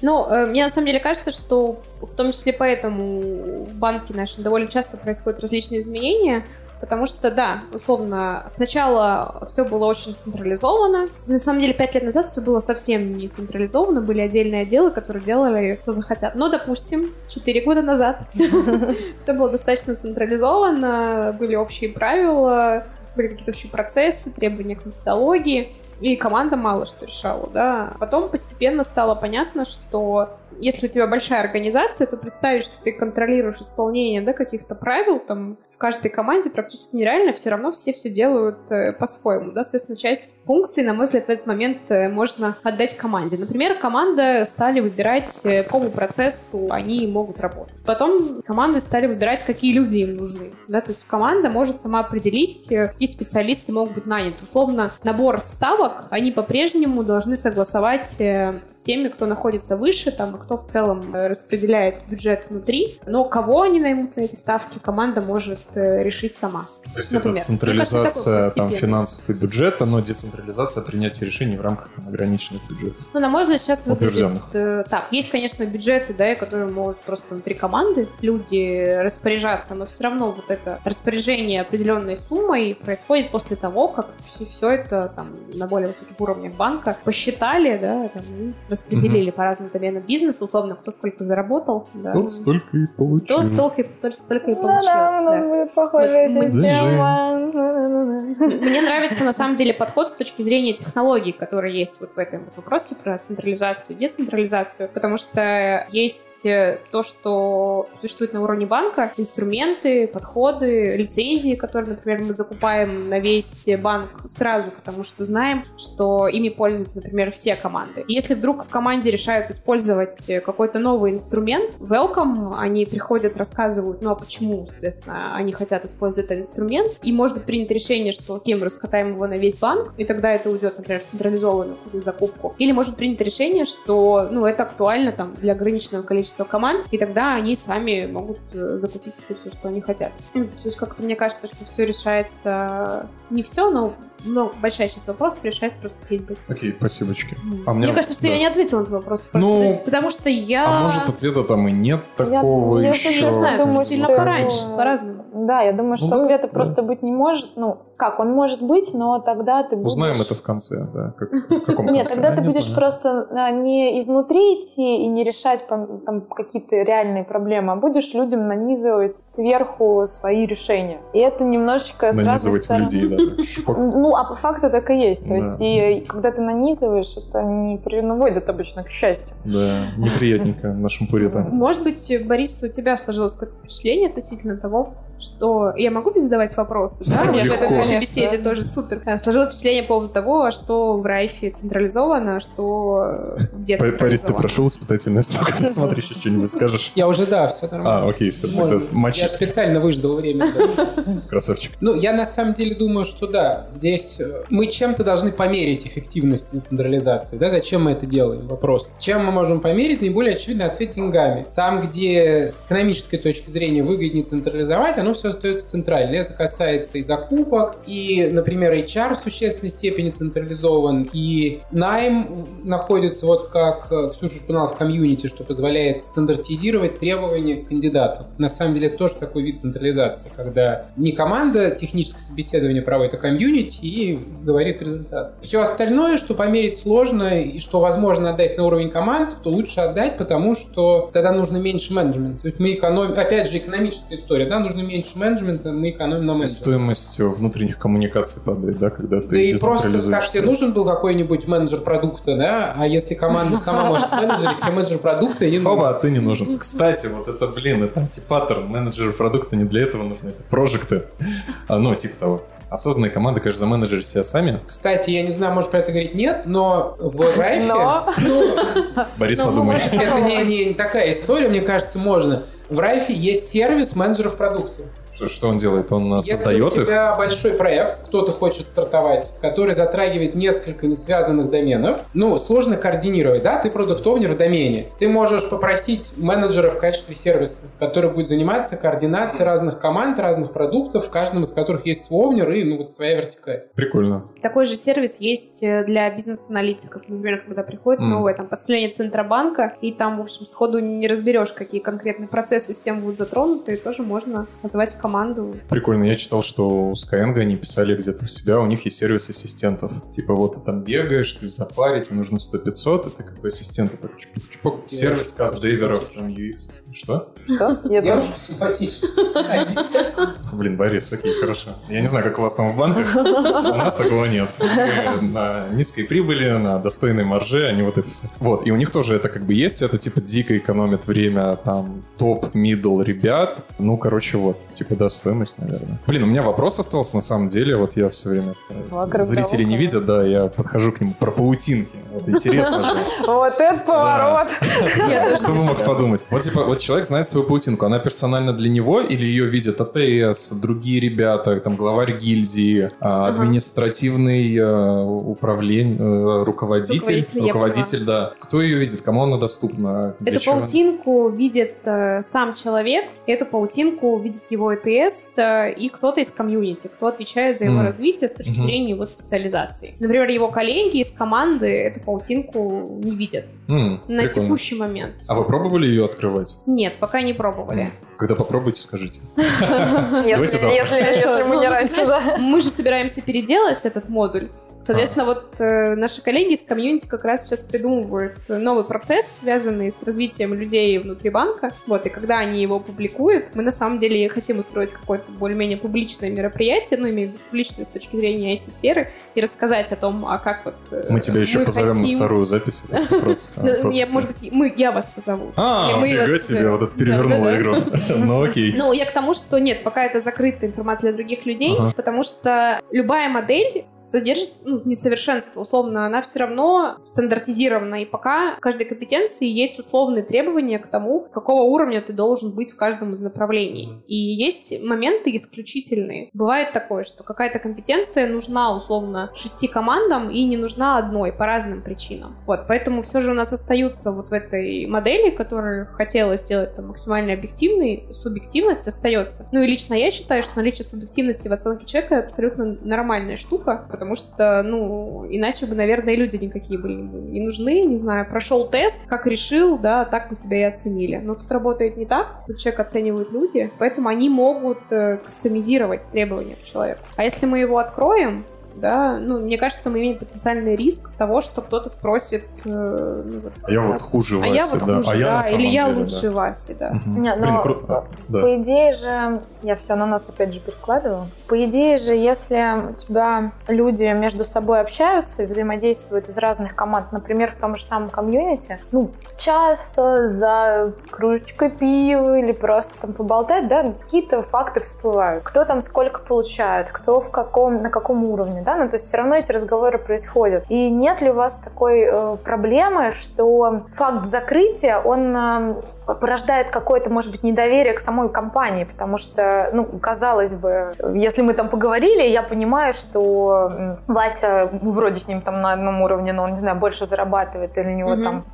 Ну, э, мне на самом деле кажется, что в том числе поэтому в банке наши довольно часто происходят различные изменения, потому что, да, условно, сначала все было очень централизовано. На самом деле, пять лет назад все было совсем не централизовано, были отдельные отделы, которые делали, кто захотят. Но, допустим, четыре года назад все было достаточно централизовано, были общие правила, были какие-то общие процессы, требования к методологии. И команда мало что решала, да. Потом постепенно стало понятно, что если у тебя большая организация, то представить, что ты контролируешь исполнение да, каких-то правил, там в каждой команде практически нереально, все равно все все делают э, по-своему, да, соответственно, часть функций, на мой взгляд, в этот момент э, можно отдать команде. Например, команда стали выбирать, э, по какому процессу они могут работать. Потом команды стали выбирать, какие люди им нужны, да, то есть команда может сама определить, э, какие специалисты могут быть наняты. Условно, набор ставок они по-прежнему должны согласовать э, с теми, кто находится выше, там, кто в целом э, распределяет бюджет внутри. Но кого они наймут на эти ставки, команда может э, решить сама. То есть Например. это централизация там, финансов и бюджета, но децентрализация принятия решений в рамках там, ограниченных бюджетов. Ну, на мой взгляд, сейчас выглядит Утвержденных. э, так. Есть, конечно, бюджеты, да, которые могут просто внутри команды люди распоряжаться, но все равно вот это распоряжение определенной суммой происходит после того, как все, это там на более высоких уровнях банка посчитали, да, там, распределили по разным доменам бизнеса, условно, кто сколько заработал, да. Тот столько и получил. Тот столько, тот столько и получил. Да-да, у нас да. будет похожая Вот система. Мне нравится, на самом деле, подход с точки зрения технологий, которые есть вот в этом вопросе про централизацию и децентрализацию, потому что есть то, что существует на уровне банка, инструменты, подходы, лицензии, которые, например, мы закупаем на весь банк сразу, потому что знаем, что ими пользуются, например, все команды. Если вдруг в команде решают использовать э, какой-то новый инструмент, welcome, они приходят, рассказывают, ну а почему, соответственно, они хотят использовать этот инструмент, и может быть принято решение, что окей, мы раскатаем его на весь банк, и тогда это уйдет, например, в централизованную закупку. Или может быть принято решение, что ну, это актуально там для ограниченного количества команд, и тогда они сами могут э, закупить себе все, что они хотят. Ну, то есть как-то мне кажется, что все решается не все, но но большая часть вопросов решается просто кейсбэк. Окей, спасибочки. А мне, мне кажется, что да. я не ответила на твой вопрос. Ну, потому что я... А может, ответа там и нет такого я, еще? Я, я знаю, думаю, сильно что... пораньше, по-разному. Да, я думаю, что ну, ответа да. просто быть не может. Ну, как, он может быть, но тогда ты будешь... Узнаем это в конце, да. Как, в каком Нет, конце? тогда ты будешь знаю. просто а, не изнутри идти и не решать там какие-то реальные проблемы, а будешь людям нанизывать сверху свои решения. И это немножечко Нанизывать в людей, да. Ну, а по факту так и есть. То есть, и когда ты нанизываешь, это не приводит обычно к счастью. Да, неприятненько нашим пуритам. Может быть, Борис, у тебя сложилось какое-то впечатление относительно того, что... Я могу задавать вопросы? Да, Легко. в этой нашей беседе тоже супер. Сложилось впечатление по поводу того, что в Райфе централизовано, что где Борис, ты прошел испытательный срок, ты смотришь, еще что-нибудь скажешь? Я уже, да, все нормально. А, окей, все, тогда Я специально выждал время. Красавчик. Ну, я на самом деле думаю, что да, здесь э, мы чем-то должны померить эффективность децентрализации. Да, зачем мы это делаем? Вопрос. Чем мы можем померить? Наиболее очевидно ответ деньгами. Там, где с экономической точки зрения выгоднее централизовать, оно все остается центральным. Это касается и закупок, и, например, HR в существенной степени централизован, и найм находится, вот как э, Ксюша упоминала, в комьюнити, что позволяет стандартизировать требования кандидатов. На самом деле это тоже такой вид централизации, когда не команда техническое собеседование проводит, а комьюнити и говорит результат. Все остальное, что померить сложно и что возможно отдать на уровень команд, то лучше отдать, потому что тогда нужно меньше менеджмента. То есть мы экономим, опять же, экономическая история, да, нужно меньше менеджмента, мы экономим на менеджменте. Стоимость внутренних коммуникаций падает, да, когда ты Да и просто так тебе нужен был какой-нибудь менеджер продукта, да, а если команда сама может менеджерить, тебе менеджер продукта не нужен. Оба, а ты не нужен. Кстати, вот это, блин, это антипаттерн. Менеджеры продукта не для этого нужны, это прожекты. А, ну, типа того. Осознанные команды, конечно, заменеджерят себя сами. Кстати, я не знаю, может про это говорить нет, но в Райфе... Ну, Борис, подумай. Это не, не такая история, мне кажется, можно. В Райфе есть сервис менеджеров продукта. Что, что он делает? Он Если создает их? у тебя большой проект, кто-то хочет стартовать, который затрагивает несколько несвязанных доменов, ну, сложно координировать, да? Ты продуктовнер в домене. Ты можешь попросить менеджера в качестве сервиса, который будет заниматься координацией разных команд, разных продуктов, в каждом из которых есть свой овнер и, ну, вот своя вертикаль. Прикольно. Такой же сервис есть э, для бизнес-аналитиков. Например, когда приходит mm. новое там построение Центробанка, и там, в общем, сходу не разберешь, какие конкретные процессы с тем будут затронуты, и тоже можно позвать команду. Прикольно. Я читал, что у Skyeng они писали где-то у себя, у них есть сервис ассистентов. Типа вот ты там бегаешь, ты в запаре, тебе нужно 100-500, и ты как бы ассистента так чпок-чпок, сервис каст-дейверов, там UX. Что? Что? Я тоже симпатичный. Блин, Борис, окей, хорошо. Я не знаю, как у вас там в банках, у нас такого нет. На низкой прибыли, на достойной марже, они вот это все. Вот, и у них тоже это как бы есть, это типа дико экономит время там топ, мидл ребят. Ну, короче, вот, типа, да, стоимость, наверное. Блин, у меня вопрос остался на самом деле, вот я все время... Э, зрители не видят, да, я подхожу к нему про паутинки. Вот интересно же. Вот это поворот! Кто бы мог подумать? Вот, типа, вот человек знает свою паутинку, она персонально для него или ее видят АТС, другие ребята, там главарь гильдии, а, административный э, управление, э, руководитель, руководитель, руководитель да. Кто ее видит, кому она доступна? Эту паутинку видит э, сам человек, эту паутинку видит его АТС и кто-то из комьюнити, кто отвечает за его mm. развитие с точки mm-hmm. зрения его специализации. Например, его коллеги из команды эту паутинку не видят mm, на прикольно. текущий момент. А вы пробовали ее открывать? Нет, пока не пробовали. Когда попробуйте, скажите. Если мы не раньше, да. Мы же собираемся переделать этот модуль. Соответственно, вот э, наши коллеги из комьюнити как раз сейчас придумывают новый процесс, связанный с развитием людей внутри банка. Вот, и когда они его публикуют, мы на самом деле хотим устроить какое-то более-менее публичное мероприятие, ну, имею в виду публичное с точки зрения IT-сферы, и рассказать о том, а как вот... э, Мы тебя еще мы позовем на хотим- вторую запись, это 100%. А, Ну, я, может быть, мы, я вас позову. А, нифига себе, вот это перевернуло Да-да-да. игру. Ну окей. Ну, я к тому, что нет, пока это закрытая информация для других людей, потому что любая модель содержит ну, несовершенство. Условно, она все равно стандартизирована, и пока в каждой компетенции есть условные требования к тому, какого уровня ты должен быть в каждом из направлений. И есть моменты исключительные. Бывает такое, что какая-то компетенция нужна условно шести командам и не нужна одной по разным причинам. Вот, поэтому все же у нас остаются вот в этой модели, которую хотела сделать там, максимально объективной, субъективность остается. Ну и лично я считаю, что наличие субъективности в оценке человека абсолютно нормальная штука, потому что, ну, иначе бы, наверное, люди никакие были не нужны, не знаю, прошел тест, как решил, да, так мы тебя и оценили. Но тут работает не так, тут человек оценивают люди, поэтому они могут э, кастомизировать требования к человеку. А если мы его откроем, да, ну, мне кажется, мы имеем потенциальный риск того, что кто-то спросит, э, ну, вот, А я вот хуже а я вот да. хуже, А я да, на самом или я деле, лучше да. Васи, да. Мгм. Не, Блин, но, круто. Да. По идее же, я все на нас опять же перекладываю. По идее же, если у тебя люди между собой общаются и взаимодействуют из разных команд, например, в том же самом комьюнити, ну, часто за кружечкой пива или просто там поболтать, да, какие-то факты всплывают. Кто там сколько получает, кто в каком, на каком уровне, да, ну, то есть все равно эти разговоры происходят. И нет ли у вас такой э, проблемы, что факт закрытия, он э, порождает какое-то, может быть, недоверие к самой компании, потому что, ну, казалось бы, если мы там поговорили, я понимаю, что Вася вроде с ним там на одном уровне, но он, не знаю, больше зарабатывает, или у него Мгм. там,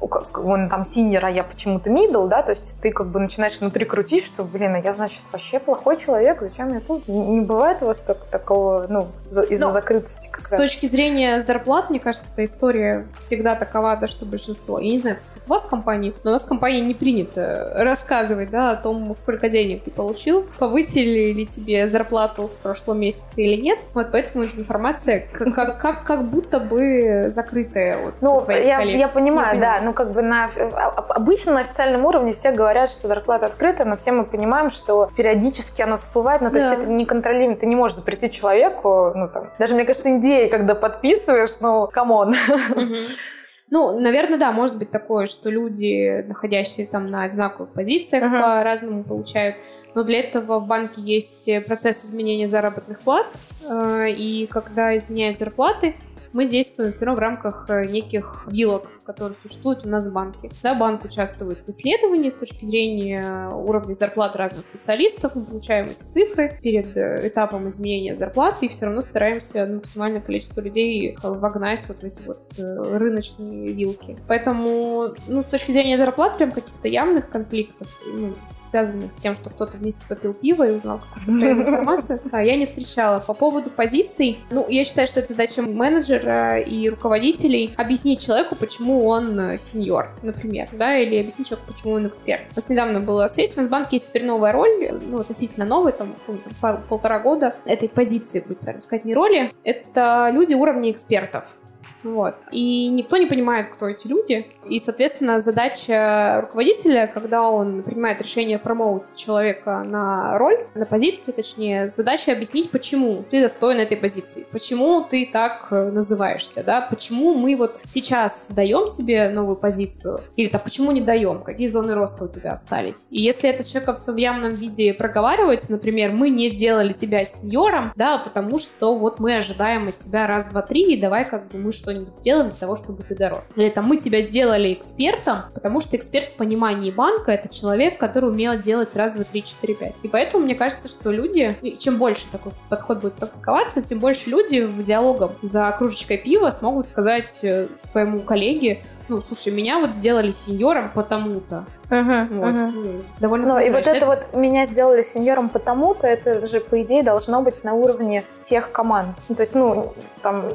он там синьор, а я почему-то мидл, да, то есть ты как бы начинаешь внутри крутить, что, блин, а я, значит, вообще плохой человек, зачем я тут? Не, бывает у вас так- такого, ну, за- из-за Ну, закрытости как С раз? точки зрения зарплат, мне кажется, эта история всегда такова, да, что большинство. Я не знаю, как у вас в компании, но у нас в компании не принято рассказывать, да, о том, сколько денег ты получил, повысили ли тебе зарплату в прошлом месяце или нет. Вот поэтому эта информация как, как, как, как будто бы закрытая от Ну, я, коллег. я понимаю, Я да. понимаю. Ну, как бы на а- а- обычно на официальном уровне все говорят, что зарплата открыта, но все мы понимаем, что периодически оно всплывает. Ну, то есть Да. это неконтролируемо. Ты не можешь запретить человеку, ну, там, даже, мне кажется, NDA, когда подписываешь, ну, come on. Мгм. Ну, наверное, да, может быть такое, что люди, находящие там на одинаковых позициях, Ага. по-разному получают. Но для этого в банке есть э, процесс изменения заработных плат. э, И когда изменяют зарплаты, мы действуем все равно в рамках э, неких вилок, которые существуют у нас в банке. Да, банк участвует в исследовании с точки зрения уровня зарплат разных специалистов. Мы получаем эти цифры перед э, этапом изменения зарплат и все равно стараемся ну, максимальное количество людей э, вогнать вот в эти вот рыночные вилки. Поэтому, ну, с точки зрения зарплат, прям каких-то явных конфликтов, ну, связанных с тем, что кто-то вместе попил пиво и узнал какую-то информацию, а, я не встречала. По поводу позиций, ну, я считаю, что это задача менеджера и руководителей объяснить человеку, почему он э, сеньор, например, да, или объяснить человеку, почему он эксперт. У нас недавно было сессия, у нас в банке есть теперь новая роль, ну, относительно новая, там, там, пол- полтора года этой позиции, будет правильно сказать, не роли, это люди уровня экспертов. Вот. И никто не понимает, кто эти люди. И, соответственно, задача руководителя, когда он принимает решение промоутить человека на роль, на позицию, точнее, задача объяснить, почему ты достоин этой позиции, почему ты так э, называешься, да, почему мы вот сейчас даем тебе новую позицию, или так, почему не даем, какие зоны роста у тебя остались. И если это человека все в явном виде проговаривается, например, мы не сделали тебя сеньором, да, потому что вот мы ожидаем от тебя раз, два, три, и давай как бы мы что-нибудь сделаем для того, чтобы ты дорос. Или там мы тебя сделали экспертом, потому что эксперт в понимании банка это человек, который умел делать раз, два, три, четыре, пять. И поэтому мне кажется, что люди, чем больше такой подход будет практиковаться, тем больше люди в диалогах за кружечкой пива смогут сказать э, своему коллеге, ну, слушай, меня вот сделали сеньором потому-то. Мгм, Вот. Ну, Довольно Ну, и вот это вот меня сделали сеньором потому-то, это же, по идее, должно быть на уровне всех команд. Ну, то есть, ну, там,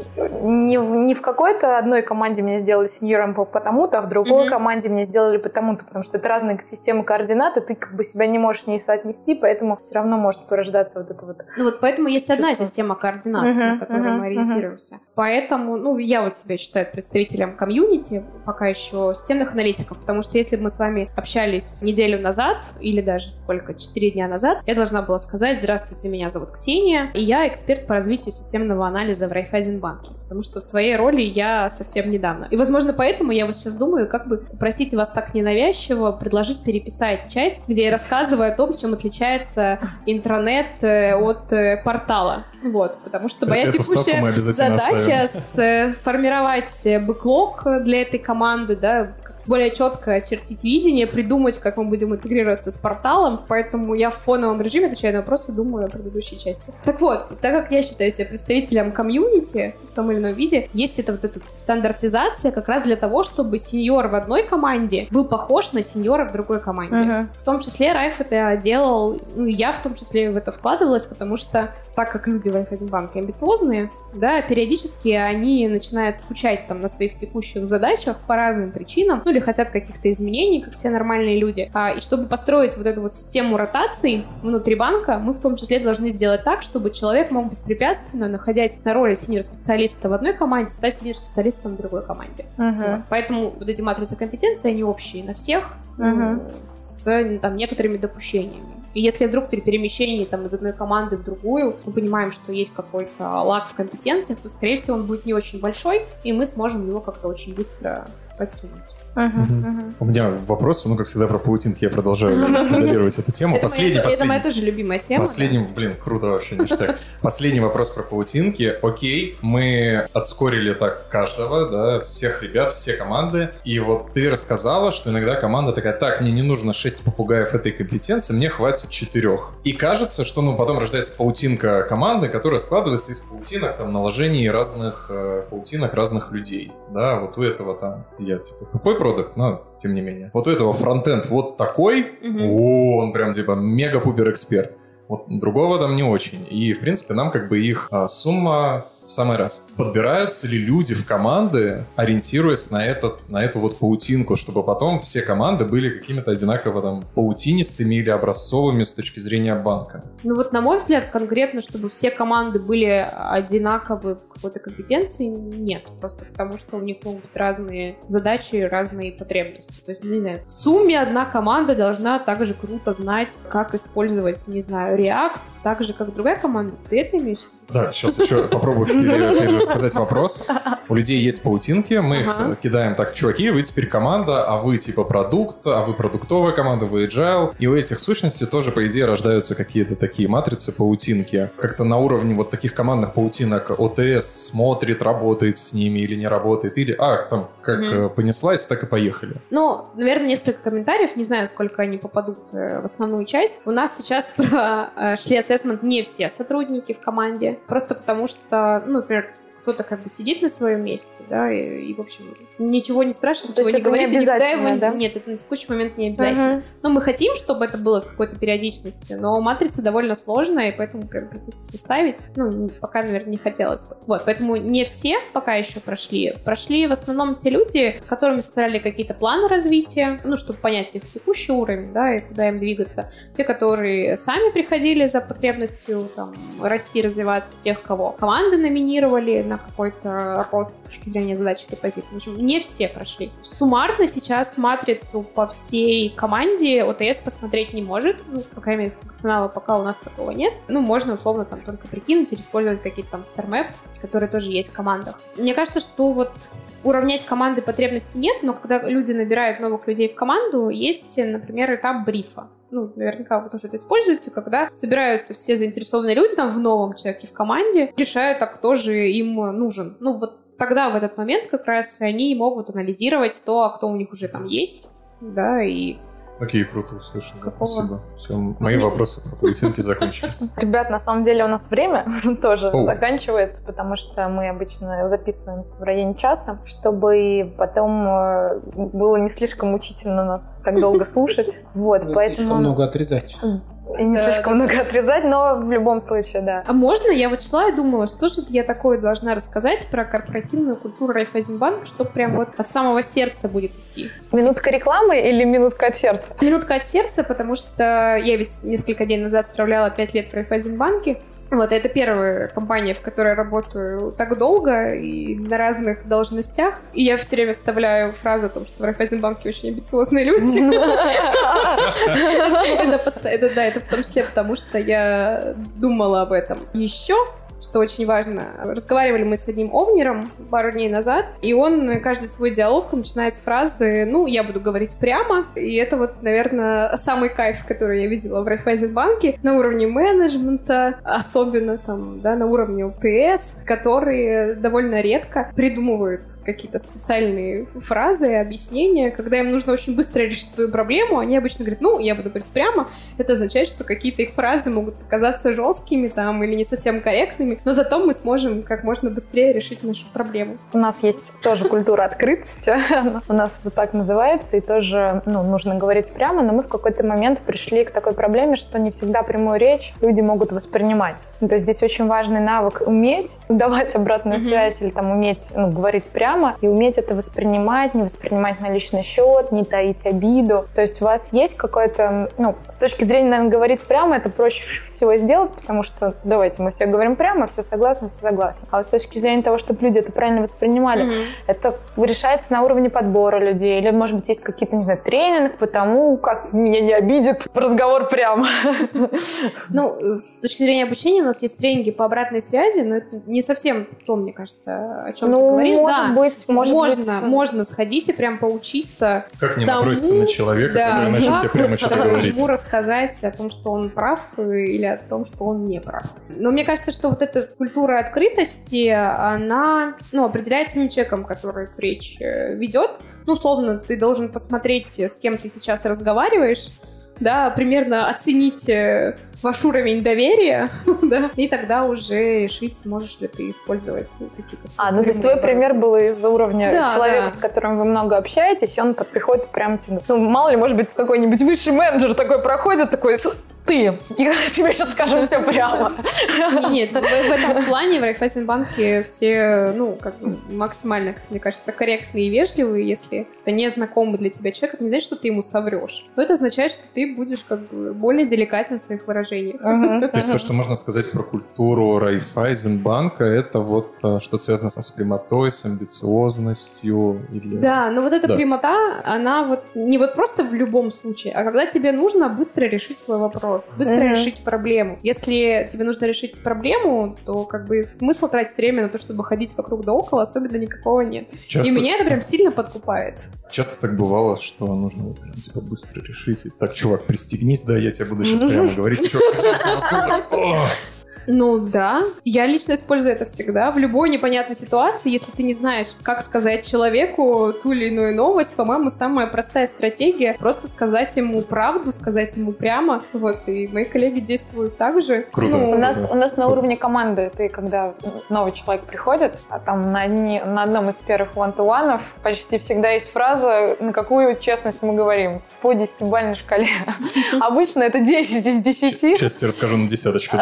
не, в- не в какой-то одной команде меня сделали сеньором по- потому-то, а в другой Мгм. команде меня сделали потому-то, потому что это разные системы координат, и ты как бы себя не можешь с ней соотнести, поэтому все равно может порождаться вот это вот. Ну вот поэтому есть одна Чувство. система координат, Мгм, на которую мгм, мы ориентируемся. Поэтому, ну, я вот себя считаю представителем комьюнити, пока еще системных аналитиков, потому что если бы мы с вами общались неделю назад, или даже сколько, четыре дня назад, я должна была сказать, здравствуйте, меня зовут Ксения, и я эксперт по развитию системного анализа в Райфайзенбанке, потому что в своей роли я совсем недавно. И, возможно, поэтому я вот сейчас думаю, как бы попросить вас так ненавязчиво предложить переписать часть, где я рассказываю о том, чем отличается интранет э, от э, портала. Вот, потому что моя Эту текущая обязательно оставим. задача сформировать э, бэклог для этой команды, да, более четко очертить видение, придумать, как мы будем интегрироваться с порталом. Поэтому я в фоновом режиме отвечаю на вопросы, думаю о предыдущей части. Так вот, так как я считаю себя представителем комьюнити в том или ином виде, есть эта вот эта стандартизация как раз для того, чтобы сеньор в одной команде был похож на сеньора в другой команде. Мгм. В том числе Райф это делал, ну я в том числе в это вкладывалась, потому что так как люди в Райфайзенбанке амбициозные, да, периодически они начинают скучать там на своих текущих задачах по разным причинам, ну или хотят каких-то изменений, как все нормальные люди. А, и чтобы построить вот эту вот систему ротаций внутри банка, мы в том числе должны сделать так, чтобы человек мог беспрепятственно, находясь на роли синьор-специалиста в одной команде, стать синьор-специалистом в другой команде. Мгм. Вот. Поэтому вот эти матрицы компетенции, они общие на всех, ну, с там, некоторыми допущениями. И если вдруг при перемещении там, из одной команды в другую мы понимаем, что есть какой-то лаг в компетенциях, то, скорее всего, он будет не очень большой, и мы сможем его как-то очень быстро подтянуть. У меня вопрос, ну, как всегда, про паутинки. Я продолжаю педалировать эту тему. Последний, моя, это последний. моя тоже любимая тема. Последний, блин, круто вообще, ништяк. Последний вопрос про паутинки. Окей, мы отскорили так каждого, да, всех ребят, все команды. И вот ты рассказала, что иногда команда такая, так, мне не нужно 6 попугаев этой компетенции, мне хватит 4. И кажется, что, ну, потом рождается паутинка команды, которая складывается из паутинок, там, наложений разных э, паутинок разных людей. Да, вот у этого там, я, типа, тупой продукт, но тем не менее. Вот у этого фронтенд вот такой, Мгм. о, он прям типа мега-пупер эксперт. Вот другого там не очень. И, в принципе, нам как бы их а, сумма в самый раз. Подбираются ли люди в команды, ориентируясь на, этот, на эту вот паутинку, чтобы потом все команды были какими-то одинаково там паутинистыми или образцовыми с точки зрения банка? Ну вот, на мой взгляд, конкретно, чтобы все команды были одинаковы в какой-то компетенции, нет. Просто потому, что у них могут быть разные задачи, разные потребности. То есть, не знаю, в сумме одна команда должна также круто знать, как использовать, не знаю, React, так же, как другая команда. Ты это имеешь? Да, сейчас еще попробую пересказать вопрос. У людей есть паутинки, мы их кидаем так, чуваки, вы теперь команда, а вы типа продукт, а вы продуктовая команда, вы agile. И у этих сущностей тоже, по идее, рождаются какие-то такие матрицы паутинки. Как-то на уровне вот таких командных паутинок ОТС смотрит, работает с ними или не работает, или, а, там, как э, понеслась, так и поехали. Ну, наверное, несколько комментариев. Не знаю, сколько они попадут э, в основную часть. У нас сейчас прошли ассессмент не все сотрудники в команде. Просто потому что, ну, например, кто-то как бы сидит на своем месте, да, и, и, в общем, ничего не спрашивает, То ничего не не говорит, и никогда его- да? Нет, это на текущий момент не обязательно. Мгм. Ну, мы хотим, чтобы это было с какой-то периодичностью, но матрица довольно сложная, и поэтому прям составить, ну, пока, наверное, не хотелось бы. Вот, поэтому не все пока еще прошли. Прошли в основном те люди, с которыми составляли какие-то планы развития, ну, чтобы понять их текущий уровень, да, и куда им двигаться. Те, которые сами приходили за потребностью, там, расти, развиваться, тех, кого команды номинировали на какой-то рост с точки зрения задач или позиций. В общем, не все прошли. Суммарно сейчас матрицу по всей команде ОТС посмотреть не может. Ну, по крайней мере, функционала пока у нас такого нет. Ну, можно условно там только прикинуть или использовать какие-то там StarMap, которые тоже есть в командах. Мне кажется, что вот уравнять команды потребности нет, но когда люди набирают новых людей в команду, есть, например, этап брифа. Ну, наверняка вы тоже это используете, когда собираются все заинтересованные люди там в новом человеке в команде, решают, а кто же им нужен. Ну, вот тогда в этот момент как раз они могут анализировать то, а кто у них уже там есть, да, и Окей, круто услышал. Какого? Спасибо. Все, мои вопросы про паутинки закончились. Ребят, на самом деле у нас время тоже О. заканчивается, потому что мы обычно записываемся в районе часа, чтобы потом э, было не слишком мучительно нас так долго слушать. Вот, поэтому много отрезать. И не Да, слишком много отрезать, но в любом случае, да. А можно? Я вот шла и думала, что же я такое должна рассказать про корпоративную культуру Райфайзенбанка, что прям вот от самого сердца будет идти. Минутка рекламы или минутка от сердца? Минутка от сердца, потому что я ведь несколько дней назад справляла 5 лет в Райфайзенбанке. Вот, это первая компания, в которой я работаю так долго и на разных должностях. И я все время вставляю фразу о том, что в Райфайзенбанке очень амбициозные люди. Это, да, это в том числе потому, что я думала об этом. Еще что очень важно. Разговаривали мы с одним овнером пару дней назад, и он каждый свой диалог начинает с фразы «ну, я буду говорить прямо». И это вот, наверное, самый кайф, который я видела в Райфайзенбанке на уровне менеджмента, особенно там, да, на уровне УТС, которые довольно редко придумывают какие-то специальные фразы, объяснения. Когда им нужно очень быстро решить свою проблему, они обычно говорят «ну, я буду говорить прямо». Это означает, что какие-то их фразы могут оказаться жесткими там или не совсем корректными, но зато мы сможем как можно быстрее решить нашу проблему. У нас есть тоже культура открытости, у нас это так называется, и тоже ну, нужно говорить прямо, но мы в какой-то момент пришли к такой проблеме, что не всегда прямую речь люди могут воспринимать. Ну, то есть здесь очень важный навык уметь давать обратную связь или там уметь ну, говорить прямо и уметь это воспринимать, не воспринимать на личный счет, не таить обиду. То есть у вас есть какое-то, ну, с точки зрения, наверное, говорить прямо, это проще всего сделать, потому что давайте мы все говорим прямо, все согласны, все согласны. А вот с точки зрения того, чтобы люди это правильно воспринимали, это решается на уровне подбора людей. Или, может быть, есть какие-то, не знаю, тренинг по тому, как меня не обидит разговор прямо. Ну, с точки зрения обучения у нас есть тренинги по обратной связи, но это не совсем то, мне кажется, о чем ты Ну, говоришь. может да. быть, может можно, быть. можно сходить и прям поучиться Как не Тому- наброситься на человека, Да, который начнет тебе прямо что-то говорить? ему рассказать о том, что он прав э, или о том, что он не прав. Но мне кажется, что вот эта культура открытости, она ну, определяется не человеком, который речь ведет. Ну, условно, ты должен посмотреть, с кем ты сейчас разговариваешь, да, примерно оценить э, ваш уровень доверия, да, и тогда уже решить, можешь ли ты использовать какие-то... А, ну то есть твой пример был из-за уровня Да, человека, да. с которым вы много общаетесь, и он приходит прям тебе... Ну, мало ли, может быть, какой-нибудь высший менеджер такой проходит, такой, «С- ты, и тебе сейчас скажем все прямо. Не, Нет, в, в этом плане в Райфайзенбанке все, ну, как максимально, как мне кажется, корректные и вежливые. Если это незнакомый для тебя человек, это не значит, что ты ему соврешь. Но это означает, что ты будешь как бы более деликатен в своих выражениях. Мгм. То есть то, что можно сказать про культуру Райфайзенбанка, это вот а, что-то связано с прямотой, с амбициозностью или... Да, но вот эта Да. прямота, она вот не вот просто в любом случае, а когда тебе нужно быстро решить свой вопрос, быстро решить проблему. Если тебе нужно решить проблему, то как бы смысла тратить время на то, чтобы ходить вокруг да около, особенно никакого нет. Часто, И меня это прям сильно подкупает. часто так бывало, что нужно вот прям, типа быстро решить. И, так, чувак, пристегнись, да, я тебе буду сейчас прямо говорить. Чувак, подержите за стул, так, «О!» Ну да, я лично использую это всегда. В любой непонятной ситуации, если ты не знаешь, как сказать человеку ту или иную новость, по-моему, самая простая стратегия просто сказать ему правду, сказать ему прямо. Вот, и мои коллеги действуют так же. Круто. Ну, У нас, у нас на уровне команды, ты когда новый человек приходит, а там на, одни, на одном из первых one-to-one почти всегда есть фраза, на какую честность мы говорим по десятибалльной шкале. Обычно это 10 из 10. Сейчас тебе расскажу на десяточку.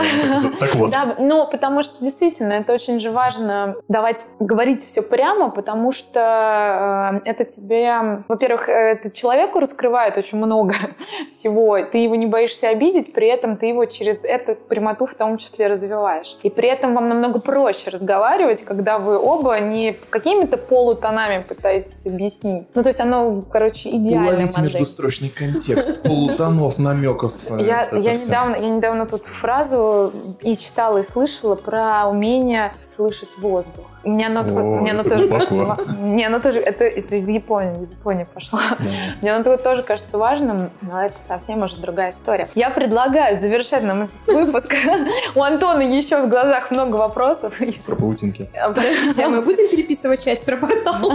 Так, так вот. Да, но потому что действительно это очень же важно давать говорить все прямо, потому что э, это тебе, во-первых, это человеку раскрывает очень много всего. Ты его не боишься обидеть, при этом ты его через эту прямоту в том числе развиваешь. И при этом вам намного проще разговаривать, когда вы оба не какими-то полутонами пытаетесь объяснить. Ну, то есть оно, короче, идеально. Уловить междустрочный контекст, полутонов, намеков. э, Я, недавно, я недавно тут фразу и читала, и слышала про умение слышать воздух. Мне оно, О, мне оно тоже глубоко. кажется... Мне оно тоже... Это, это из Японии, из Японии пошло. Да. Мне оно тоже кажется важным, но это совсем уже другая история. Я предлагаю завершать нам этот выпуск. У Антона еще в глазах много вопросов. Про паутинки. Подождите, а мы будем переписывать часть про портал?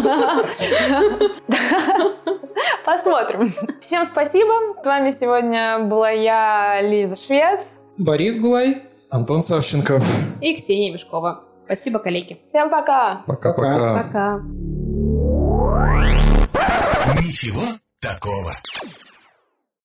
Посмотрим. Всем спасибо. С вами сегодня была я, Лиза Швец. Борис Гулай. Антон Савченков. И Ксения Мешкова. Спасибо, коллеги. Всем пока. Пока-пока. Пока. Ничего такого.